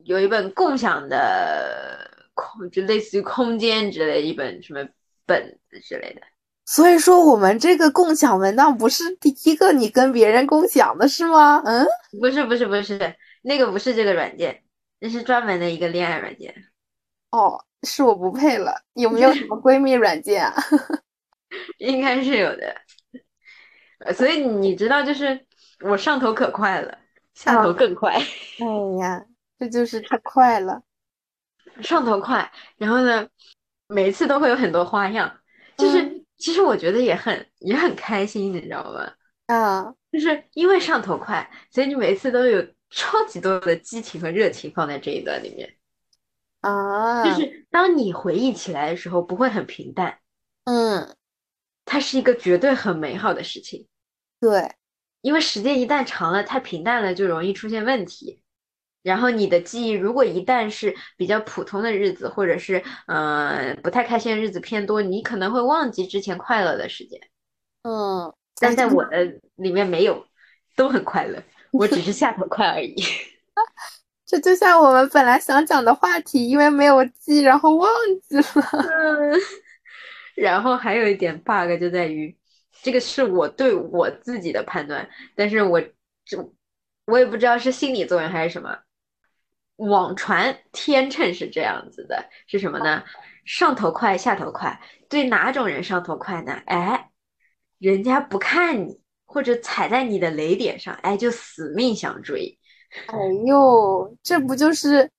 A: 有一本共享的空，就类似于空间之类一本什么本子之类的。
B: 所以说我们这个共享文档不是第一个你跟别人共享的是吗？嗯，
A: 不是不是不是，那个不是这个软件，那是专门的一个恋爱软件。
B: 哦，是我不配了。有没有什么闺蜜软件啊？
A: 应该是有的。所以你知道就是。我上头可快了，下头更快。
B: 哎呀，这就是太快了，
A: 上头快，然后呢，每一次都会有很多花样，就是其实我觉得也很也很开心，你知道吗？
B: 啊，
A: 就是因为上头快，所以你每次都有超级多的激情和热情放在这一段里面。
B: 啊，
A: 就是当你回忆起来的时候，不会很平淡。
B: 嗯，
A: 它是一个绝对很美好的事情。
B: 对。
A: 因为时间一旦长了，太平淡了，就容易出现问题。然后你的记忆，如果一旦是比较普通的日子，或者是呃不太开心的日子偏多，你可能会忘记之前快乐的时间。
B: 嗯，
A: 但在我的里面没有，都很快乐，我只是下头快而已。
B: 这就像我们本来想讲的话题，因为没有记，然后忘记了。
A: 嗯，然后还有一点 bug 就在于。这个是我对我自己的判断，但是我就我也不知道是心理作用还是什么。网传天秤是这样子的，是什么呢？上头快，下头快。对哪种人上头快呢？哎，人家不看你，或者踩在你的雷点上，哎，就死命想追。
B: 哎呦，这不就是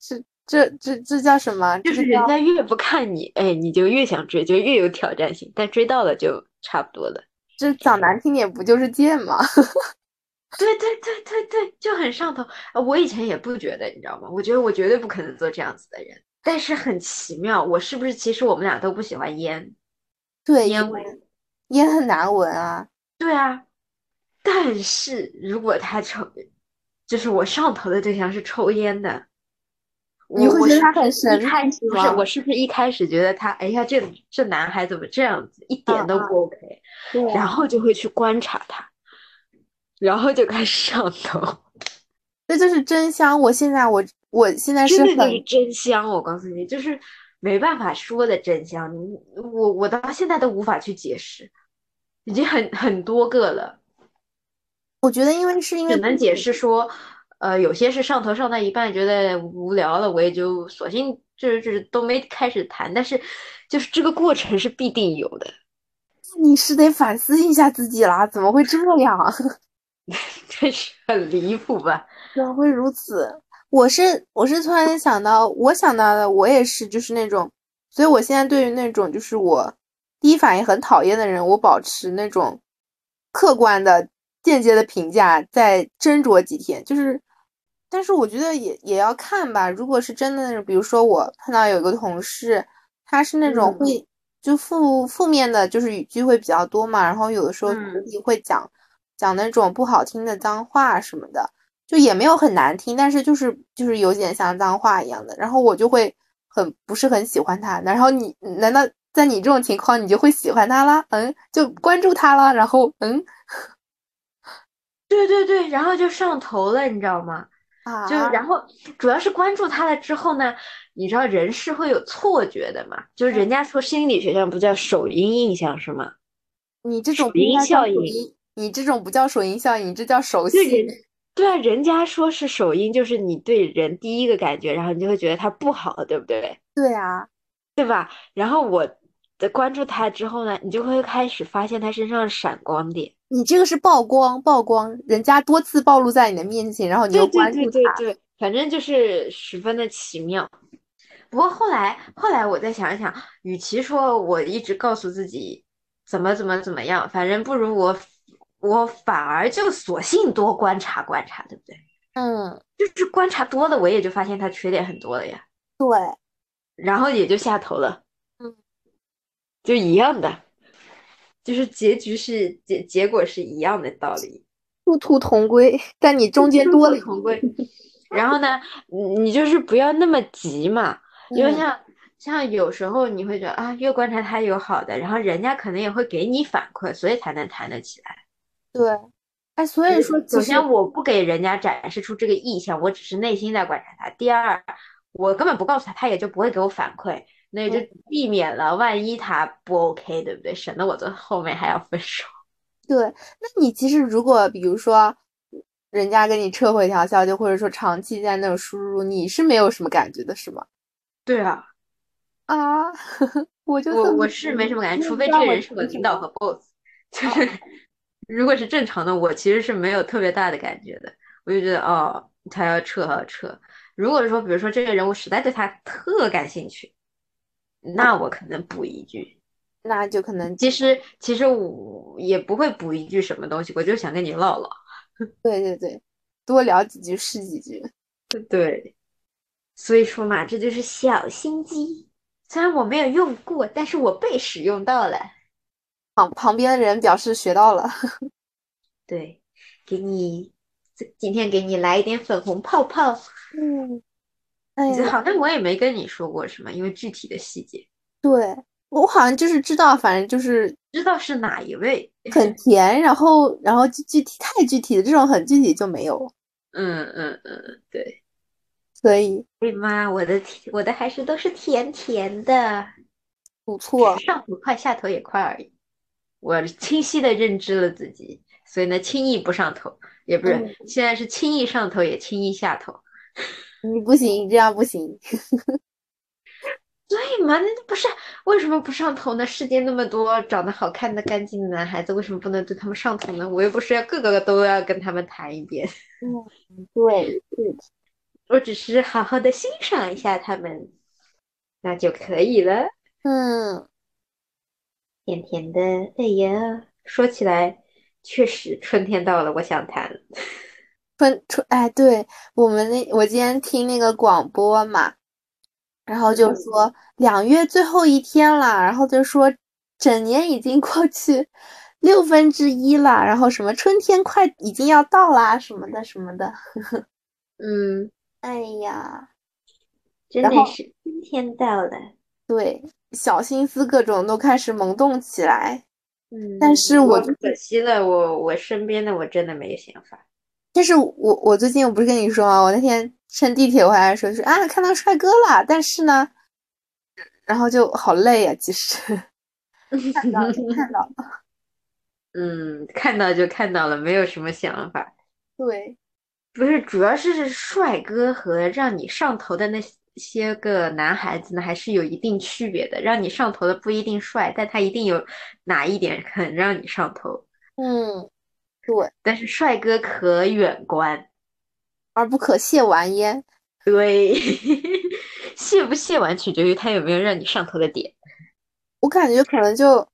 B: 是？这这这叫什么？
A: 就是人家越不看你，哎，你就越想追，就越有挑战性。但追到了就差不多了。
B: 这讲难听点，不就是贱吗？
A: 对对对对对，就很上头。我以前也不觉得，你知道吗？我觉得我绝对不可能做这样子的人。但是很奇妙，我是不是其实我们俩都不喜欢烟？
B: 对，
A: 烟味，
B: 烟很难闻啊。
A: 对啊，但是如果他抽，就是我上头的对象是抽烟的。
B: 你会觉得他很神
A: 秘不是，我是不是一开始觉得他，哎呀，这这男孩怎么这样子，一点都不 OK，然后就会去观察他，然后就开始上头。
B: 这就是真香！我现在我我现在是
A: 真的就是真香，我告诉你，就是没办法说的真香。你我我到现在都无法去解释，已经很很多个了。
B: 我觉得，因为是因为
A: 只能解释说。呃，有些是上头上到一半觉得无聊了，我也就索性就是就是都没开始谈，但是就是这个过程是必定有的。
B: 你是得反思一下自己啦，怎么会这样？
A: 真是很离谱吧？
B: 怎么会如此？我是我是突然间想到，我想到的我也是就是那种，所以我现在对于那种就是我第一反应很讨厌的人，我保持那种客观的、间接的评价，再斟酌几天。就是，但是我觉得也也要看吧。如果是真的那种，比如说我碰到有个同事，他是那种会就负负面的，就是语句会比较多嘛，然后有的时候自己会讲讲那种不好听的脏话什么的。就也没有很难听，但是就是就是有点像脏话一样的，然后我就会很不是很喜欢他。然后你难道在你这种情况，你就会喜欢他啦？嗯，就关注他了，然后嗯，
A: 对对对，然后就上头了，你知道吗？
B: 啊，
A: 就然后主要是关注他了之后呢，你知道人是会有错觉的嘛？就是人家说心理学上不叫首因印象是吗？
B: 你这种
A: 首因效应，
B: 你这种不叫首因效应，这叫熟悉。
A: 对啊，人家说是首因，就是你对人第一个感觉，然后你就会觉得他不好，对不对？
B: 对啊，
A: 对吧？然后我的关注他之后呢，你就会开始发现他身上闪光点。
B: 你这个是曝光，曝光，人家多次暴露在你的面前，然后你又关注他，
A: 对对对，反正就是十分的奇妙。不过后来，后来我再想一想，与其说我一直告诉自己怎么怎么怎么样，反正不如我。我反而就索性多观察观察，对不对？
B: 嗯，
A: 就是观察多了，我也就发现他缺点很多了呀。
B: 对，
A: 然后也就下头了。
B: 嗯，
A: 就一样的，就是结局是结结果是一样的道理，
B: 殊途同归。但你中间多了
A: 同归。然后呢，你就是不要那么急嘛，因为像像有时候你会觉得啊，越观察他有好的，然后人家可能也会给你反馈，所以才能谈得起来。
B: 对，哎，所以说，
A: 首先我不给人家展示出这个意向，我只是内心在观察他。第二，我根本不告诉他，他也就不会给我反馈，那也就避免了万一他不 OK，对不对？省得我在后面还要分手。
B: 对，那你其实如果比如说人家跟你撤回一条消息，或者说长期在那种输入，你是没有什么感觉的，是吗？
A: 对啊，
B: 啊，我就
A: 我我是没什么感觉，除非这个人是我领导和 boss，就是。如果是正常的，我其实是没有特别大的感觉的，我就觉得哦，他要撤要撤。如果说，比如说这个人我实在对他特感兴趣，那我可能补一句，
B: 那就可能
A: 其实其实我也不会补一句什么东西，我就想跟你唠唠。
B: 对对对，多聊几句是几句。
A: 对，所以说嘛，这就是小心机。虽然我没有用过，但是我被使用到了。
B: 旁旁边的人表示学到了，
A: 对，给你今天给你来一点粉红泡泡，
B: 嗯，
A: 哎，好像我也没跟你说过什么，因为具体的细节，
B: 对我好像就是知道，反正就是
A: 知道是哪一位，
B: 很甜，然后然后具体太具体的这种很具体就没有，
A: 嗯嗯嗯，对，
B: 所以，
A: 哎妈，我的甜，我的还是都是甜甜的，
B: 不错，
A: 上头快，下头也快而已。我清晰的认知了自己，所以呢，轻易不上头，也不是现在是轻易上头，也轻易下头。
B: 你不行，这样不行。
A: 对嘛？那不是为什么不上头呢？世界那么多长得好看的、干净的男孩子，为什么不能对他们上头呢？我又不是要个个都要跟他们谈一遍。
B: 嗯，对，对，
A: 我只是好好的欣赏一下他们，那就可以了。
B: 嗯。
A: 甜甜的，哎呀，说起来确实春天到了，我想谈。
B: 春春，哎，对我们那我今天听那个广播嘛，然后就说两月最后一天了，然后就说整年已经过去六分之一了，然后什么春天快已经要到啦，什么的什么的，
A: 嗯，
B: 哎呀，
A: 真的是春天到了，
B: 对。小心思各种都开始萌动起来，
A: 嗯，
B: 但是我
A: 可惜了，我我身边的我真的没有想法。
B: 但是我我最近我不是跟你说吗？我那天乘地铁回来的时候说啊，看到帅哥了，但是呢，然后就好累呀，其实看到就看到了，
A: 嗯，看到就看到了，没有什么想法。
B: 对，
A: 不是，主要是帅哥和让你上头的那些个男孩子呢，还是有一定区别的。让你上头的不一定帅，但他一定有哪一点很让你上头。
B: 嗯，对。
A: 但是帅哥可远观，
B: 而不可亵玩焉。
A: 对，亵不亵玩取决于他有没有让你上头的点。
B: 我感觉可能就，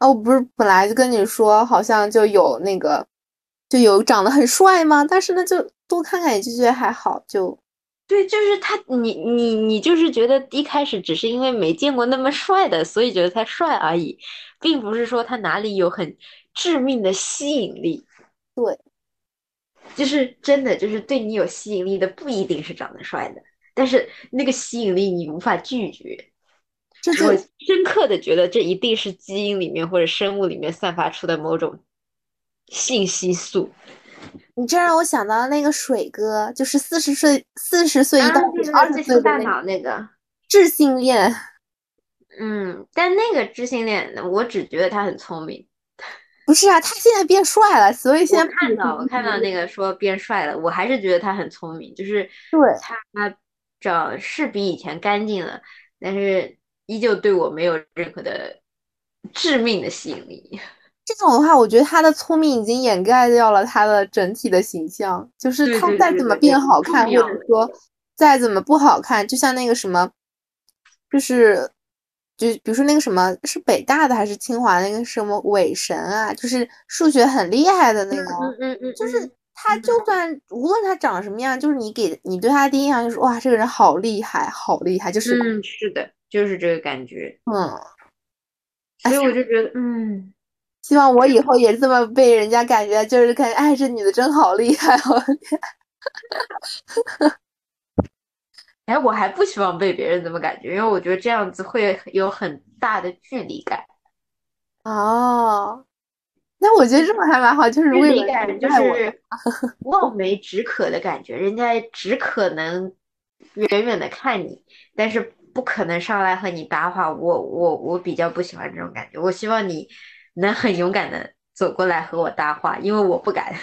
B: 哦，不是本来就跟你说，好像就有那个，就有长得很帅吗？但是呢，就多看看也就觉得还好，就。
A: 对，就是他，你你你就是觉得一开始只是因为没见过那么帅的，所以觉得他帅而已，并不是说他哪里有很致命的吸引力。
B: 对，
A: 就是真的，就是对你有吸引力的不一定是长得帅的，但是那个吸引力你无法拒绝。我深刻的觉得这一定是基因里面或者生物里面散发出的某种信息素。
B: 你这让我想到那个水哥，就是四十岁四十岁一到二十岁
A: 大脑那个
B: 智性恋。
A: 嗯，但那个智性恋，我只觉得他很聪明。
B: 不是啊，他现在变帅了，所以现在
A: 看到我看到那个说变帅了，我还是觉得他很聪明，就是
B: 对
A: 他长是比以前干净了，但是依旧对我没有任何的致命的吸引力。
B: 这种的话，我觉得他的聪明已经掩盖掉了他的整体的形象。就是他再怎么变好看，或者说再怎么不好看，就像那个什么，就是就比如说那个什么是北大的还是清华那个什么韦神啊，就是数学很厉害的那个，
A: 嗯嗯嗯，
B: 就是他就算无论他长什么样，就是你给你对他第一印象就是哇，这个人好厉害，好厉害，就是
A: 嗯，是的，就是这个感觉，
B: 嗯，
A: 所以我就觉得嗯。
B: 希望我以后也这么被人家感觉，就是感觉，哎，这女的真好厉害！我天，
A: 哎，我还不希望被别人这么感觉，因为我觉得这样子会有很大的距离感。
B: 哦，那我觉得这么还蛮好，就是距
A: 离感就是 望梅止渴的感觉，人家只可能远远的看你，但是不可能上来和你搭话。我我我比较不喜欢这种感觉，我希望你。能很勇敢的走过来和我搭话，因为我不敢。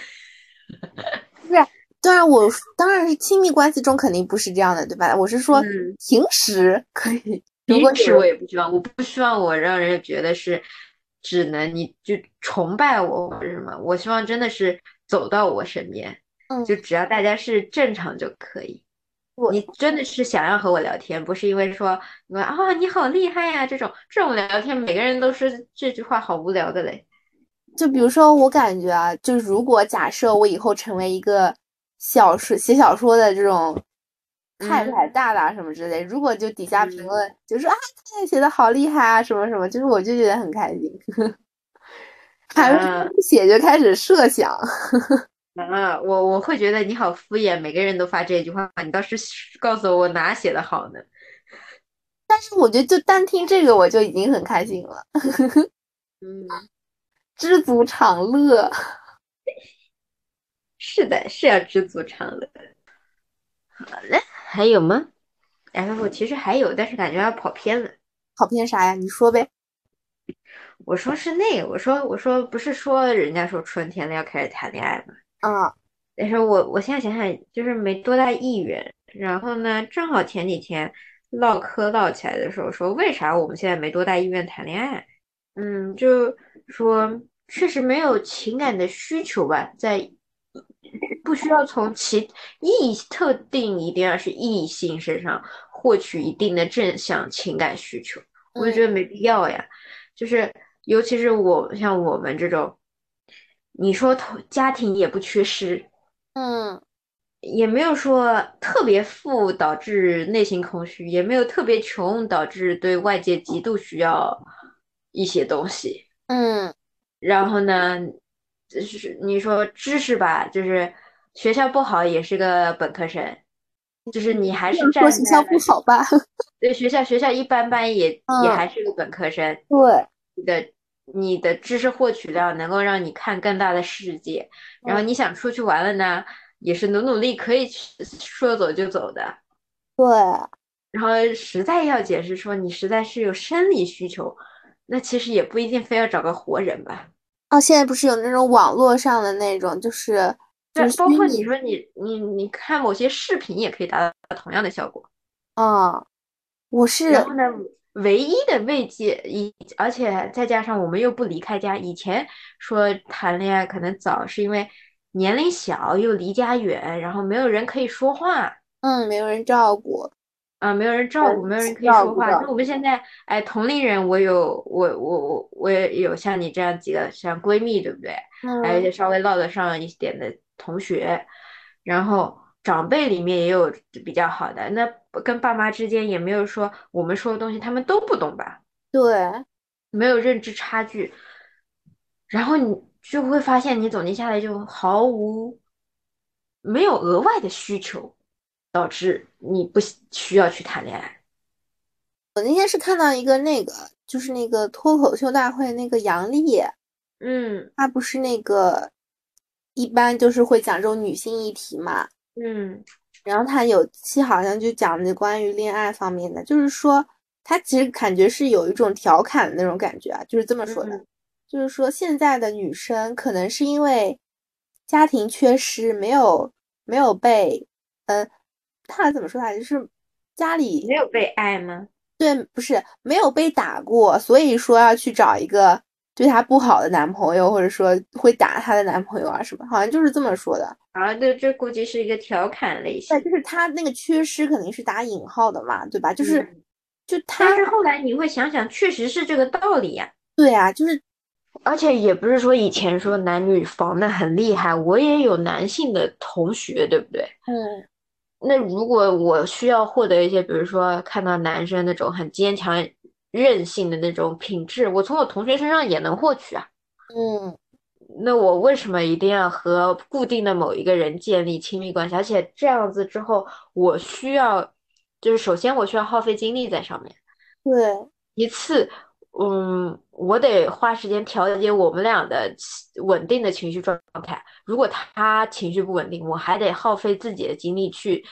B: 不是，当然我当然是亲密关系中肯定不是这样的，对吧？我是说平时可以。
A: 平时 我也不希望，我不希望我让人觉得是只能你就崇拜我或者什么。我希望真的是走到我身边，就只要大家是正常就可以。你真的是想要和我聊天，不是因为说啊你好厉害呀这种这种聊天，每个人都是这句话好无聊的嘞。
B: 就比如说我感觉啊，就如果假设我以后成为一个小说写小说的这种太太大大什么之类，如果就底下评论就说啊太太写的好厉害啊什么什么，就是我就觉得很开心，还没写就开始设想。
A: 啊，我我会觉得你好敷衍，每个人都发这句话，你倒是告诉我我哪写的好呢？
B: 但是我觉得就单听这个我就已经很开心了，
A: 嗯，
B: 知足常乐。
A: 是的，是要知足常乐。好嘞，还有吗？哎，我其实还有，但是感觉要跑偏了。
B: 跑偏啥呀？你说呗。
A: 我说是那个，我说我说不是说人家说春天了要开始谈恋爱吗？
B: 啊，
A: 但是我我现在想想，就是没多大意愿。然后呢，正好前几天唠嗑唠起来的时候，说为啥我们现在没多大意愿谈恋爱？嗯，就说确实没有情感的需求吧，在不需要从其异特定一定要是异性身上获取一定的正向情感需求，我就觉得没必要呀。就是尤其是我像我们这种。你说同家庭也不缺失，
B: 嗯，
A: 也没有说特别富导致内心空虚，也没有特别穷导致对外界极度需要一些东西，
B: 嗯，
A: 然后呢，就是你说知识吧，就是学校不好也是个本科生，就是你还是站
B: 学校不好吧？
A: 对，学校学校一般般也也还是个本科生，
B: 对，
A: 的。你的知识获取量能够让你看更大的世界，然后你想出去玩了呢，也是努努力可以去说走就走的。
B: 对，
A: 然后实在要解释说你实在是有生理需求，那其实也不一定非要找个活人吧。
B: 哦，现在不是有那种网络上的那种，就是
A: 对，包括你说你你你看某些视频也可以达到同样的效果。
B: 啊，我是。
A: 然后呢，唯一的慰藉，以而且再加上我们又不离开家，以前说谈恋爱可能早是因为年龄小又离家远，然后没有人可以说话，
B: 嗯，没有人照顾。
A: 啊，没有人照顾，没有人可以说话。那我们现在，哎，同龄人，我有我我我我也有像你这样几个像闺蜜，对不对？
B: 嗯。
A: 还有一些稍微唠得上一点的同学，然后长辈里面也有比较好的。那跟爸妈之间也没有说我们说的东西他们都不懂吧？
B: 对，
A: 没有认知差距。然后你就会发现，你总结下来就毫无没有额外的需求。导致你不需要去谈恋爱。
B: 我那天是看到一个那个，就是那个脱口秀大会那个杨笠，
A: 嗯，
B: 他不是那个一般就是会讲这种女性议题嘛，
A: 嗯，
B: 然后他有期好像就讲的关于恋爱方面的，就是说他其实感觉是有一种调侃的那种感觉啊，就是这么说的，就是说现在的女生可能是因为家庭缺失，没有没有被，嗯。他怎么说？他就是家里
A: 没有被爱吗？
B: 对，不是没有被打过，所以说要去找一个对她不好的男朋友，或者说会打她的男朋友啊什么，好像就是这么说的。
A: 啊，对，这估计是一个调侃类型。
B: 对，就是他那个缺失肯定是打引号的嘛，对吧？就是，就他。
A: 但是后来你会想想，确实是这个道理呀。
B: 对啊，就是，
A: 而且也不是说以前说男女防的很厉害，我也有男性的同学，对不对？
B: 嗯。
A: 那如果我需要获得一些，比如说看到男生那种很坚强、韧性的那种品质，我从我同学身上也能获取啊。
B: 嗯，
A: 那我为什么一定要和固定的某一个人建立亲密关系？而且这样子之后，我需要，就是首先我需要耗费精力在上面。
B: 对，
A: 一次。嗯，我得花时间调节我们俩的稳定的情绪状态。如果他情绪不稳定，我还得耗费自己的精力去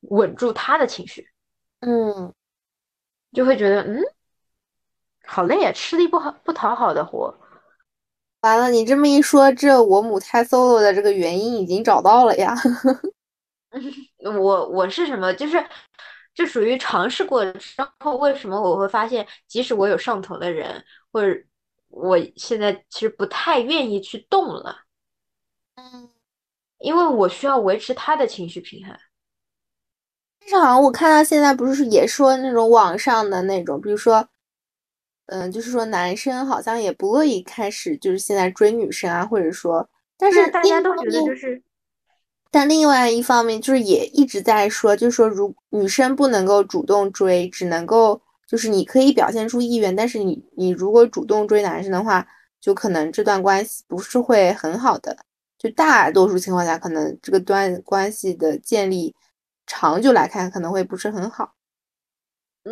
A: 稳住他的情绪。
B: 嗯，
A: 就会觉得嗯，好累啊，吃力不好不讨好的活。
B: 完了，你这么一说，这我母胎 solo 的这个原因已经找到了呀。
A: 我我是什么？就是。就属于尝试过之后，为什么我会发现，即使我有上头的人，或者我现在其实不太愿意去动了，
B: 嗯，
A: 因为我需要维持他的情绪平衡。
B: 至少我看到现在不是也说那种网上的那种，比如说，嗯，就是说男生好像也不乐意开始就是现在追女生啊，或者说，但是
A: 大家都觉得就是。
B: 但另外一方面，就是也一直在说，就是说，如女生不能够主动追，只能够就是你可以表现出意愿，但是你你如果主动追男生的话，就可能这段关系不是会很好的。就大多数情况下，可能这个段关系的建立，长久来看可能会不是很好。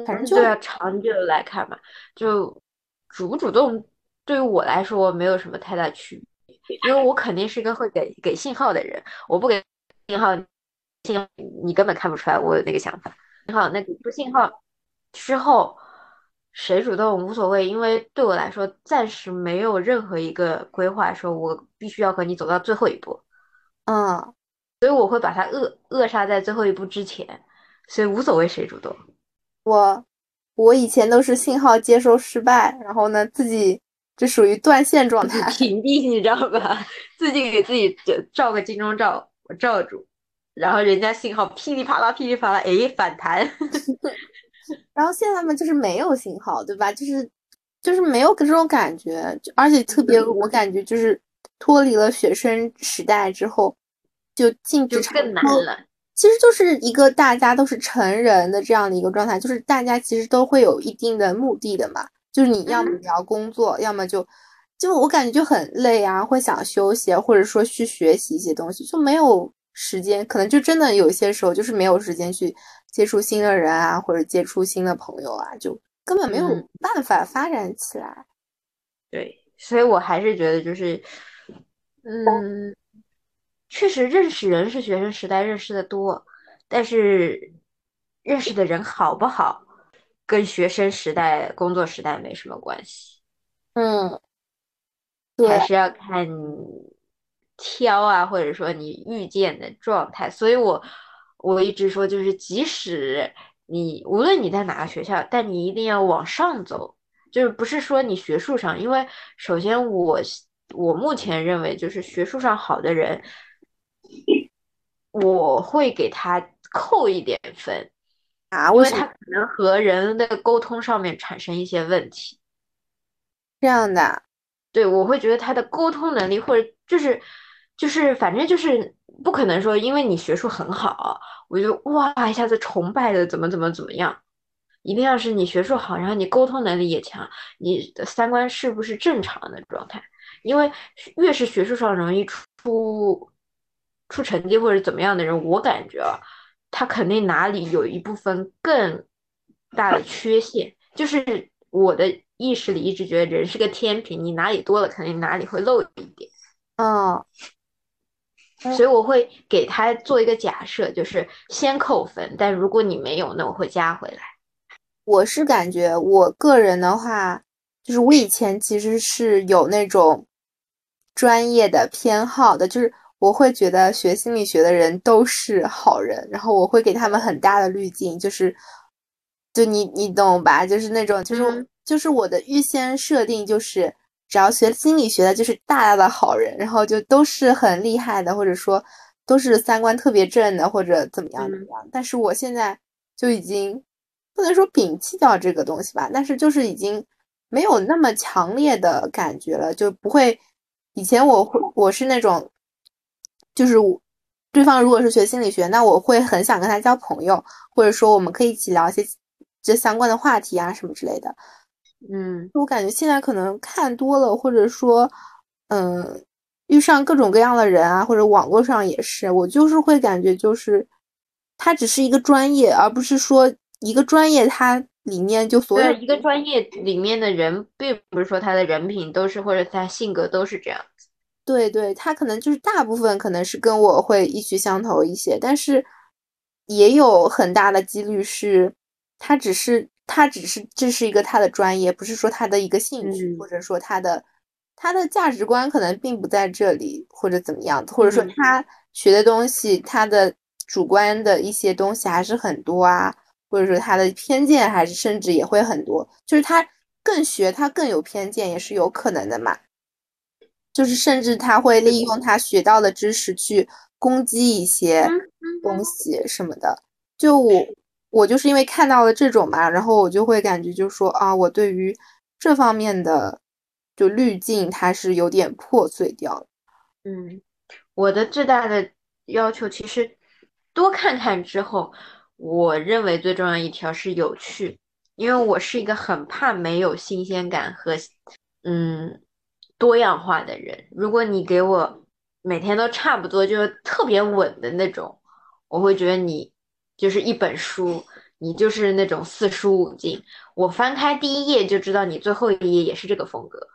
B: 反正就
A: 对啊，长久来看嘛，就主不主动对于我来说没有什么太大区别。因为我肯定是一个会给给信号的人，我不给信号，信号你根本看不出来我有那个想法。信号那给出信号之后，谁主动无所谓，因为对我来说暂时没有任何一个规划说我必须要和你走到最后一步。
B: 嗯，
A: 所以我会把它扼扼杀在最后一步之前，所以无所谓谁主动。
B: 我我以前都是信号接收失败，然后呢自己。就属于断线状态，
A: 屏蔽，你知道吧？自己给自己照个金钟罩，我罩住，然后人家信号噼里啪啦，噼里啪啦，哎，反弹。
B: 然后现在嘛，就是没有信号，对吧？就是就是没有这种感觉，而且特别，我感觉就是脱离了学生时代之后，就进职场
A: 更难了。
B: 其实就是一个大家都是成人的这样的一个状态，就是大家其实都会有一定的目的的嘛。就是你要么你要工作，要么就就我感觉就很累啊，会想休息，或者说去学习一些东西，就没有时间，可能就真的有些时候就是没有时间去接触新的人啊，或者接触新的朋友啊，就根本没有办法发展起来。
A: 对，所以我还是觉得就是，嗯，确实认识人是学生时代认识的多，但是认识的人好不好？跟学生时代、工作时代没什么关系，
B: 嗯，
A: 还是要看挑啊，或者说你遇见的状态。所以我我一直说，就是即使你无论你在哪个学校，但你一定要往上走，就是不是说你学术上，因为首先我我目前认为就是学术上好的人，我会给他扣一点分
B: 啊，
A: 因为他可能和人的沟通上面产生一些问题。
B: 这样的，
A: 对我会觉得他的沟通能力或者就是就是反正就是不可能说因为你学术很好。我就哇一下子崇拜的怎么怎么怎么样，一定要是你学术好，然后你沟通能力也强，你的三观是不是正常的状态？因为越是学术上容易出出成绩或者怎么样的人，我感觉啊，他肯定哪里有一部分更大的缺陷。就是我的意识里一直觉得人是个天平，你哪里多了，肯定哪里会漏一点。
B: 嗯。
A: 所以我会给他做一个假设，就是先扣分，但如果你没有，那我会加回来。
B: 我是感觉我个人的话，就是我以前其实是有那种专业的偏好的，就是我会觉得学心理学的人都是好人，然后我会给他们很大的滤镜，就是就你你懂吧？就是那种就是就是我的预先设定就是。只要学心理学的，就是大大的好人，然后就都是很厉害的，或者说都是三观特别正的，或者怎么样怎么样。但是我现在就已经不能说摒弃掉这个东西吧，但是就是已经没有那么强烈的感觉了，就不会。以前我会我是那种，就是对方如果是学心理学，那我会很想跟他交朋友，或者说我们可以一起聊一些这相关的话题啊什么之类的。
A: 嗯，
B: 我感觉现在可能看多了，或者说，嗯，遇上各种各样的人啊，或者网络上也是，我就是会感觉就是，他只是一个专业，而不是说一个专业它里面就所有
A: 一个专业里面的人，并不是说他的人品都是或者他性格都是这样子。
B: 对对，他可能就是大部分可能是跟我会意趣相投一些，但是也有很大的几率是他只是。他只是这是一个他的专业，不是说他的一个兴趣，或者说他的他的价值观可能并不在这里，或者怎么样，或者说他学的东西，他的主观的一些东西还是很多啊，或者说他的偏见还是甚至也会很多，就是他更学他更有偏见也是有可能的嘛，就是甚至他会利用他学到的知识去攻击一些东西什么的，就我。我就是因为看到了这种嘛，然后我就会感觉就是说啊，我对于这方面的就滤镜它是有点破碎掉
A: 嗯，我的最大的要求其实多看看之后，我认为最重要一条是有趣，因为我是一个很怕没有新鲜感和嗯多样化的人。如果你给我每天都差不多，就是特别稳的那种，我会觉得你。就是一本书，你就是那种四书五经，我翻开第一页就知道你最后一页也是这个风格。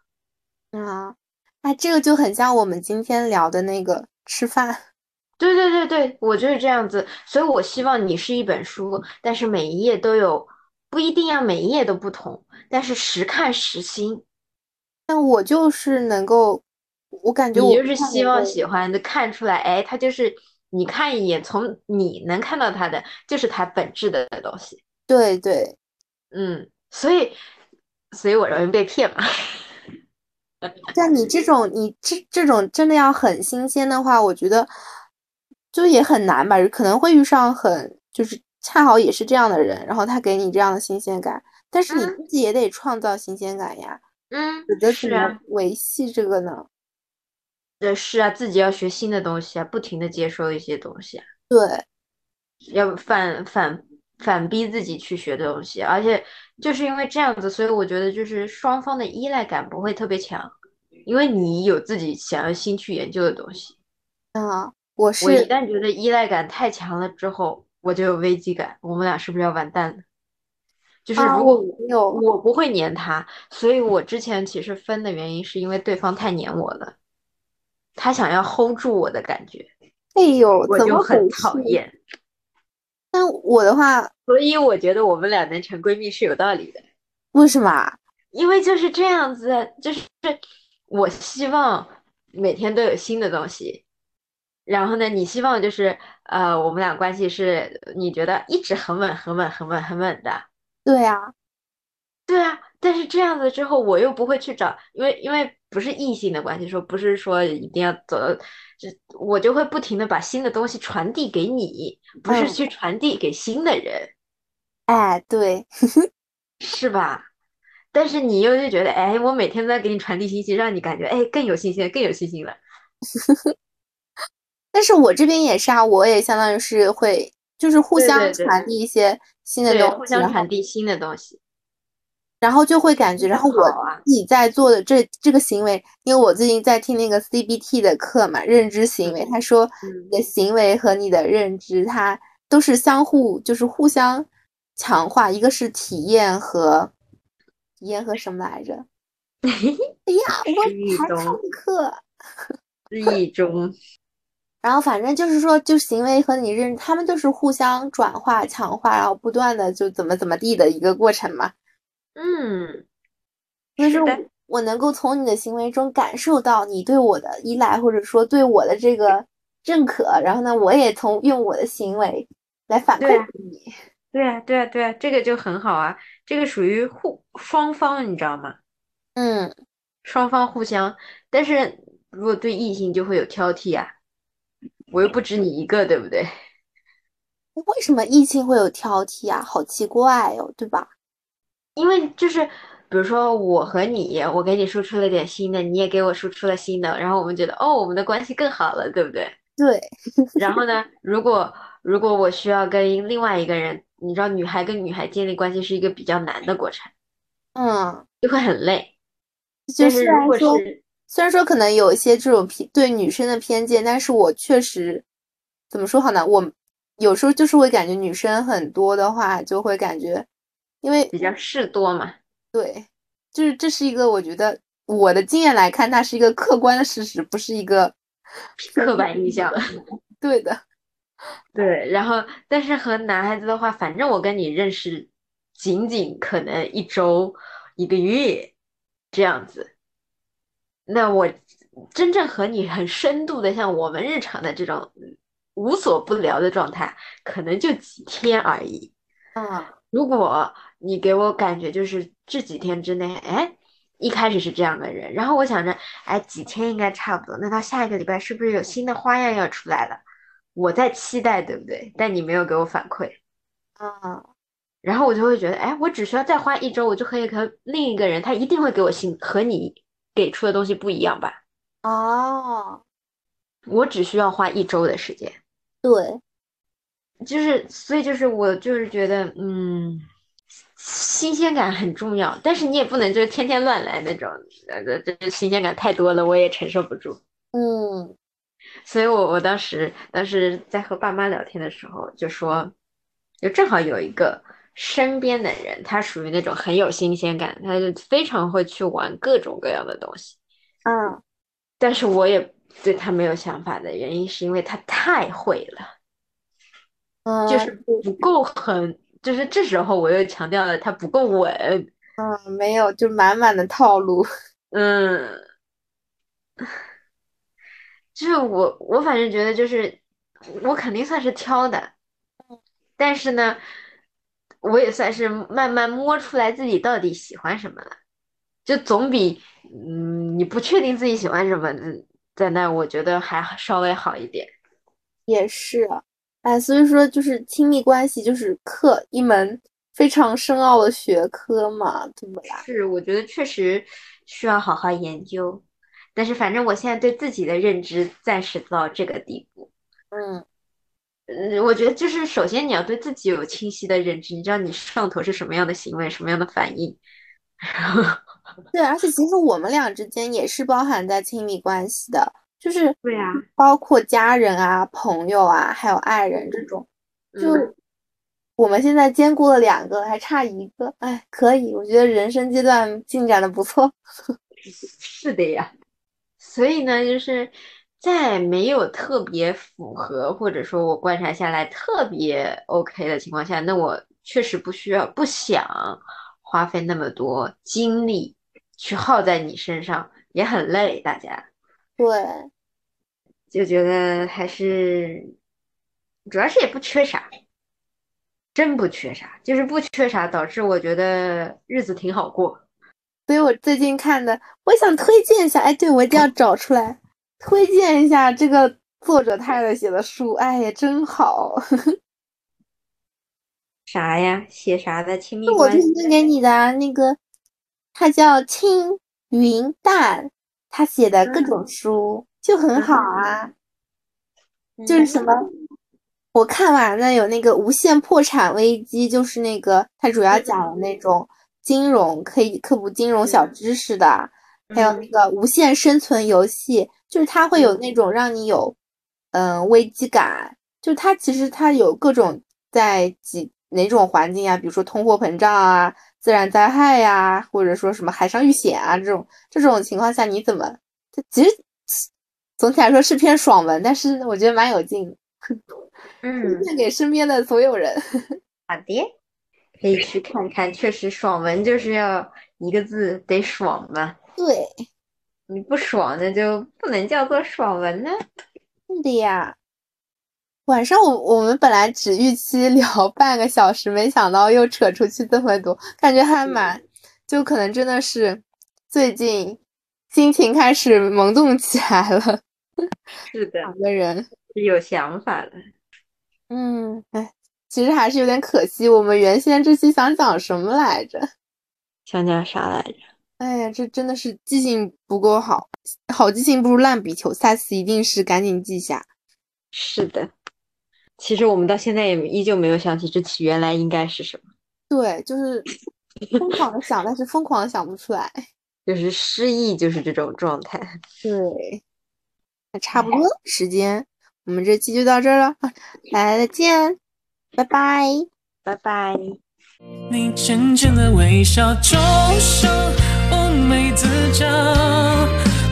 B: 啊，那，这个就很像我们今天聊的那个吃饭。
A: 对对对对，我就是这样子，所以我希望你是一本书，但是每一页都有，不一定要每一页都不同，但是时看时新。
B: 但我就是能够，我感觉我
A: 就是希望喜欢的看出来，哎，他就是。你看一眼，从你能看到他的，就是他本质的东西。
B: 对对，
A: 嗯，所以，所以我容易被骗嘛。
B: 像你这种，你这这种真的要很新鲜的话，我觉得就也很难吧。可能会遇上很就是恰好也是这样的人，然后他给你这样的新鲜感，但是你自己也得创造新鲜感呀。
A: 嗯，
B: 是啊，维系这个呢？
A: 对，是啊，自己要学新的东西啊，不停的接收一些东西啊。
B: 对，
A: 要反反反逼自己去学东西，而且就是因为这样子，所以我觉得就是双方的依赖感不会特别强，因为你有自己想要新去研究的东西。
B: 啊，我是。
A: 我一旦觉得依赖感太强了之后，我就有危机感，我们俩是不是要完蛋了？就是如果我我不会粘他，所以我之前其实分的原因是因为对方太粘我了。他想要 hold 住我的感觉，
B: 哎呦，
A: 我就很讨厌。
B: 但我的话，
A: 所以我觉得我们俩能成闺蜜是有道理的。
B: 为什么？
A: 因为就是这样子，就是我希望每天都有新的东西，然后呢，你希望就是呃，我们俩关系是你觉得一直很稳、很稳、很稳、很稳的。
B: 对啊，
A: 对啊。但是这样子之后，我又不会去找，因为因为不是异性的关系，说不是说一定要走到，就我就会不停的把新的东西传递给你，不是去传递给新的人。
B: 哎，对，
A: 是吧？但是你又就觉得，哎，我每天都在给你传递信息，让你感觉，哎，更有信心，更有信心了。
B: 但是我这边也是啊，我也相当于是会，就是互相传递一些新的东西，
A: 互相传递新的东西。
B: 然后就会感觉，然后我自己在做的这这个行为，因为我最近在听那个 CBT 的课嘛，认知行为，他说你的行为和你的认知，它都是相互，就是互相强化，一个是体验和体验和什么来着？哎呀，我还上课，
A: 日益中。
B: 然后反正就是说，就行为和你认，他们就是互相转化、强化，然后不断的就怎么怎么地的一个过程嘛。
A: 嗯，
B: 就是我能够从你的行为中感受到你对我的依赖，或者说对我的这个认可，然后呢，我也从用我的行为来反馈你。
A: 对啊，对啊，对啊，这个就很好啊，这个属于互双方，你知道吗？
B: 嗯，
A: 双方互相，但是如果对异性就会有挑剔啊，我又不止你一个，对不对？
B: 为什么异性会有挑剔啊？好奇怪哦，对吧？
A: 因为就是，比如说我和你，我给你输出了点新的，你也给我输出了新的，然后我们觉得哦，我们的关系更好了，对不对？
B: 对。
A: 然后呢，如果如果我需要跟另外一个人，你知道，女孩跟女孩建立关系是一个比较难的过程，
B: 嗯，
A: 就会很累。
B: 就是如果是虽然说可能有一些这种偏对女生的偏见，但是我确实怎么说好呢？我有时候就是会感觉女生很多的话，就会感觉。因为
A: 比较事多嘛，
B: 对，就是这是一个我觉得我的经验来看，它是一个客观的事实，不是一个
A: 刻板印象。
B: 对的，
A: 对。然后，但是和男孩子的话，反正我跟你认识仅仅可能一周、一个月这样子，那我真正和你很深度的，像我们日常的这种无所不聊的状态，可能就几天而已。
B: 嗯，
A: 如果。你给我感觉就是这几天之内，哎，一开始是这样的人，然后我想着，哎，几天应该差不多，那到下一个礼拜是不是有新的花样要出来了？我在期待，对不对？但你没有给我反馈，
B: 啊，
A: 然后我就会觉得，哎，我只需要再花一周，我就可以和另一个人，他一定会给我新，和你给出的东西不一样吧？
B: 哦，
A: 我只需要花一周的时间，
B: 对，
A: 就是，所以就是我就是觉得，嗯。新鲜感很重要，但是你也不能就是天天乱来那种，呃，这这新鲜感太多了，我也承受不住。
B: 嗯，
A: 所以我我当时当时在和爸妈聊天的时候就说，就正好有一个身边的人，他属于那种很有新鲜感，他就非常会去玩各种各样的东西。
B: 嗯，
A: 但是我也对他没有想法的原因是因为他太会了，
B: 嗯，
A: 就是不够狠。就是这时候，我又强调了他不够稳。
B: 嗯，没有，就满满的套路。
A: 嗯，就是我，我反正觉得，就是我肯定算是挑的，但是呢，我也算是慢慢摸出来自己到底喜欢什么了，就总比嗯你不确定自己喜欢什么在那，我觉得还稍微好一点。
B: 也是。哎，所以说就是亲密关系就是课一门非常深奥的学科嘛，对不啦？
A: 是，我觉得确实需要好好研究。但是反正我现在对自己的认知暂时到这个地步。
B: 嗯
A: 嗯，我觉得就是首先你要对自己有清晰的认知，你知道你上头是什么样的行为，什么样的反应。
B: 对，而且其实我们俩之间也是包含在亲密关系的。就是
A: 对呀，
B: 包括家人啊、朋友啊，还有爱人这种，就我们现在兼顾了两个，还差一个，哎，可以，我觉得人生阶段进展的不错。
A: 是的呀，所以呢，就是在没有特别符合，或者说我观察下来特别 OK 的情况下，那我确实不需要、不想花费那么多精力去耗在你身上，也很累，大家。
B: 对，
A: 就觉得还是主要是也不缺啥，真不缺啥，就是不缺啥，导致我觉得日子挺好过。
B: 所以我最近看的，我想推荐一下，哎，对我一定要找出来推荐一下这个作者太太写的书，哎呀，真好。
A: 啥呀？写啥的？亲密关系？
B: 我推荐给你的那个，他叫青云淡，他写的各种书就很好啊。就是什么？我看完了有那个《无限破产危机》，就是那个他主要讲的那种金融，可以科普金融小知识的。还有那个《无限生存游戏》，就是它会有那种让你有嗯危机感，就它其实它有各种在几。哪种环境啊？比如说通货膨胀啊、自然灾害呀，或者说什么海上遇险啊这种这种情况下，你怎么？其实总体来说是篇爽文，但是我觉得蛮有劲。
A: 嗯，
B: 推荐给身边的所有人。
A: 好的，可以去看看。确实，爽文就是要一个字，得爽嘛。
B: 对，
A: 你不爽，那就不能叫做爽文呢。
B: 是的呀。晚上我我们本来只预期聊半个小时，没想到又扯出去这么多，感觉还蛮，就可能真的是最近心情开始萌动起来了。
A: 是的，
B: 两个人
A: 有想法了。
B: 嗯，哎，其实还是有点可惜，我们原先这期想讲什么来着？
A: 想讲啥来着？
B: 哎呀，这真的是记性不够好，好记性不如烂笔头，下次一定是赶紧记下。
A: 是的。其实我们到现在也依旧没有想起这题原来应该是什么。
B: 对，就是疯狂的想，但是疯狂的想不出来，
A: 就是失忆，就是这种状态。
B: 对，那差不多时间，我们这期就到这儿了，来再见，拜拜，
A: 拜拜。
C: 你浅浅的微笑，就像乌梅子酱，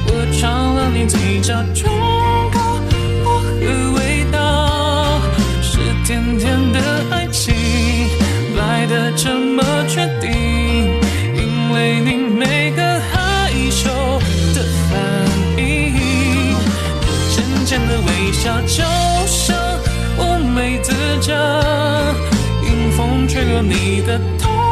C: 我尝了你嘴角唇膏，薄荷味道。是甜甜的爱情来的这么确定，因为你每个害羞的反应，浅浅的微笑就像乌梅子酱，迎风吹过你的头。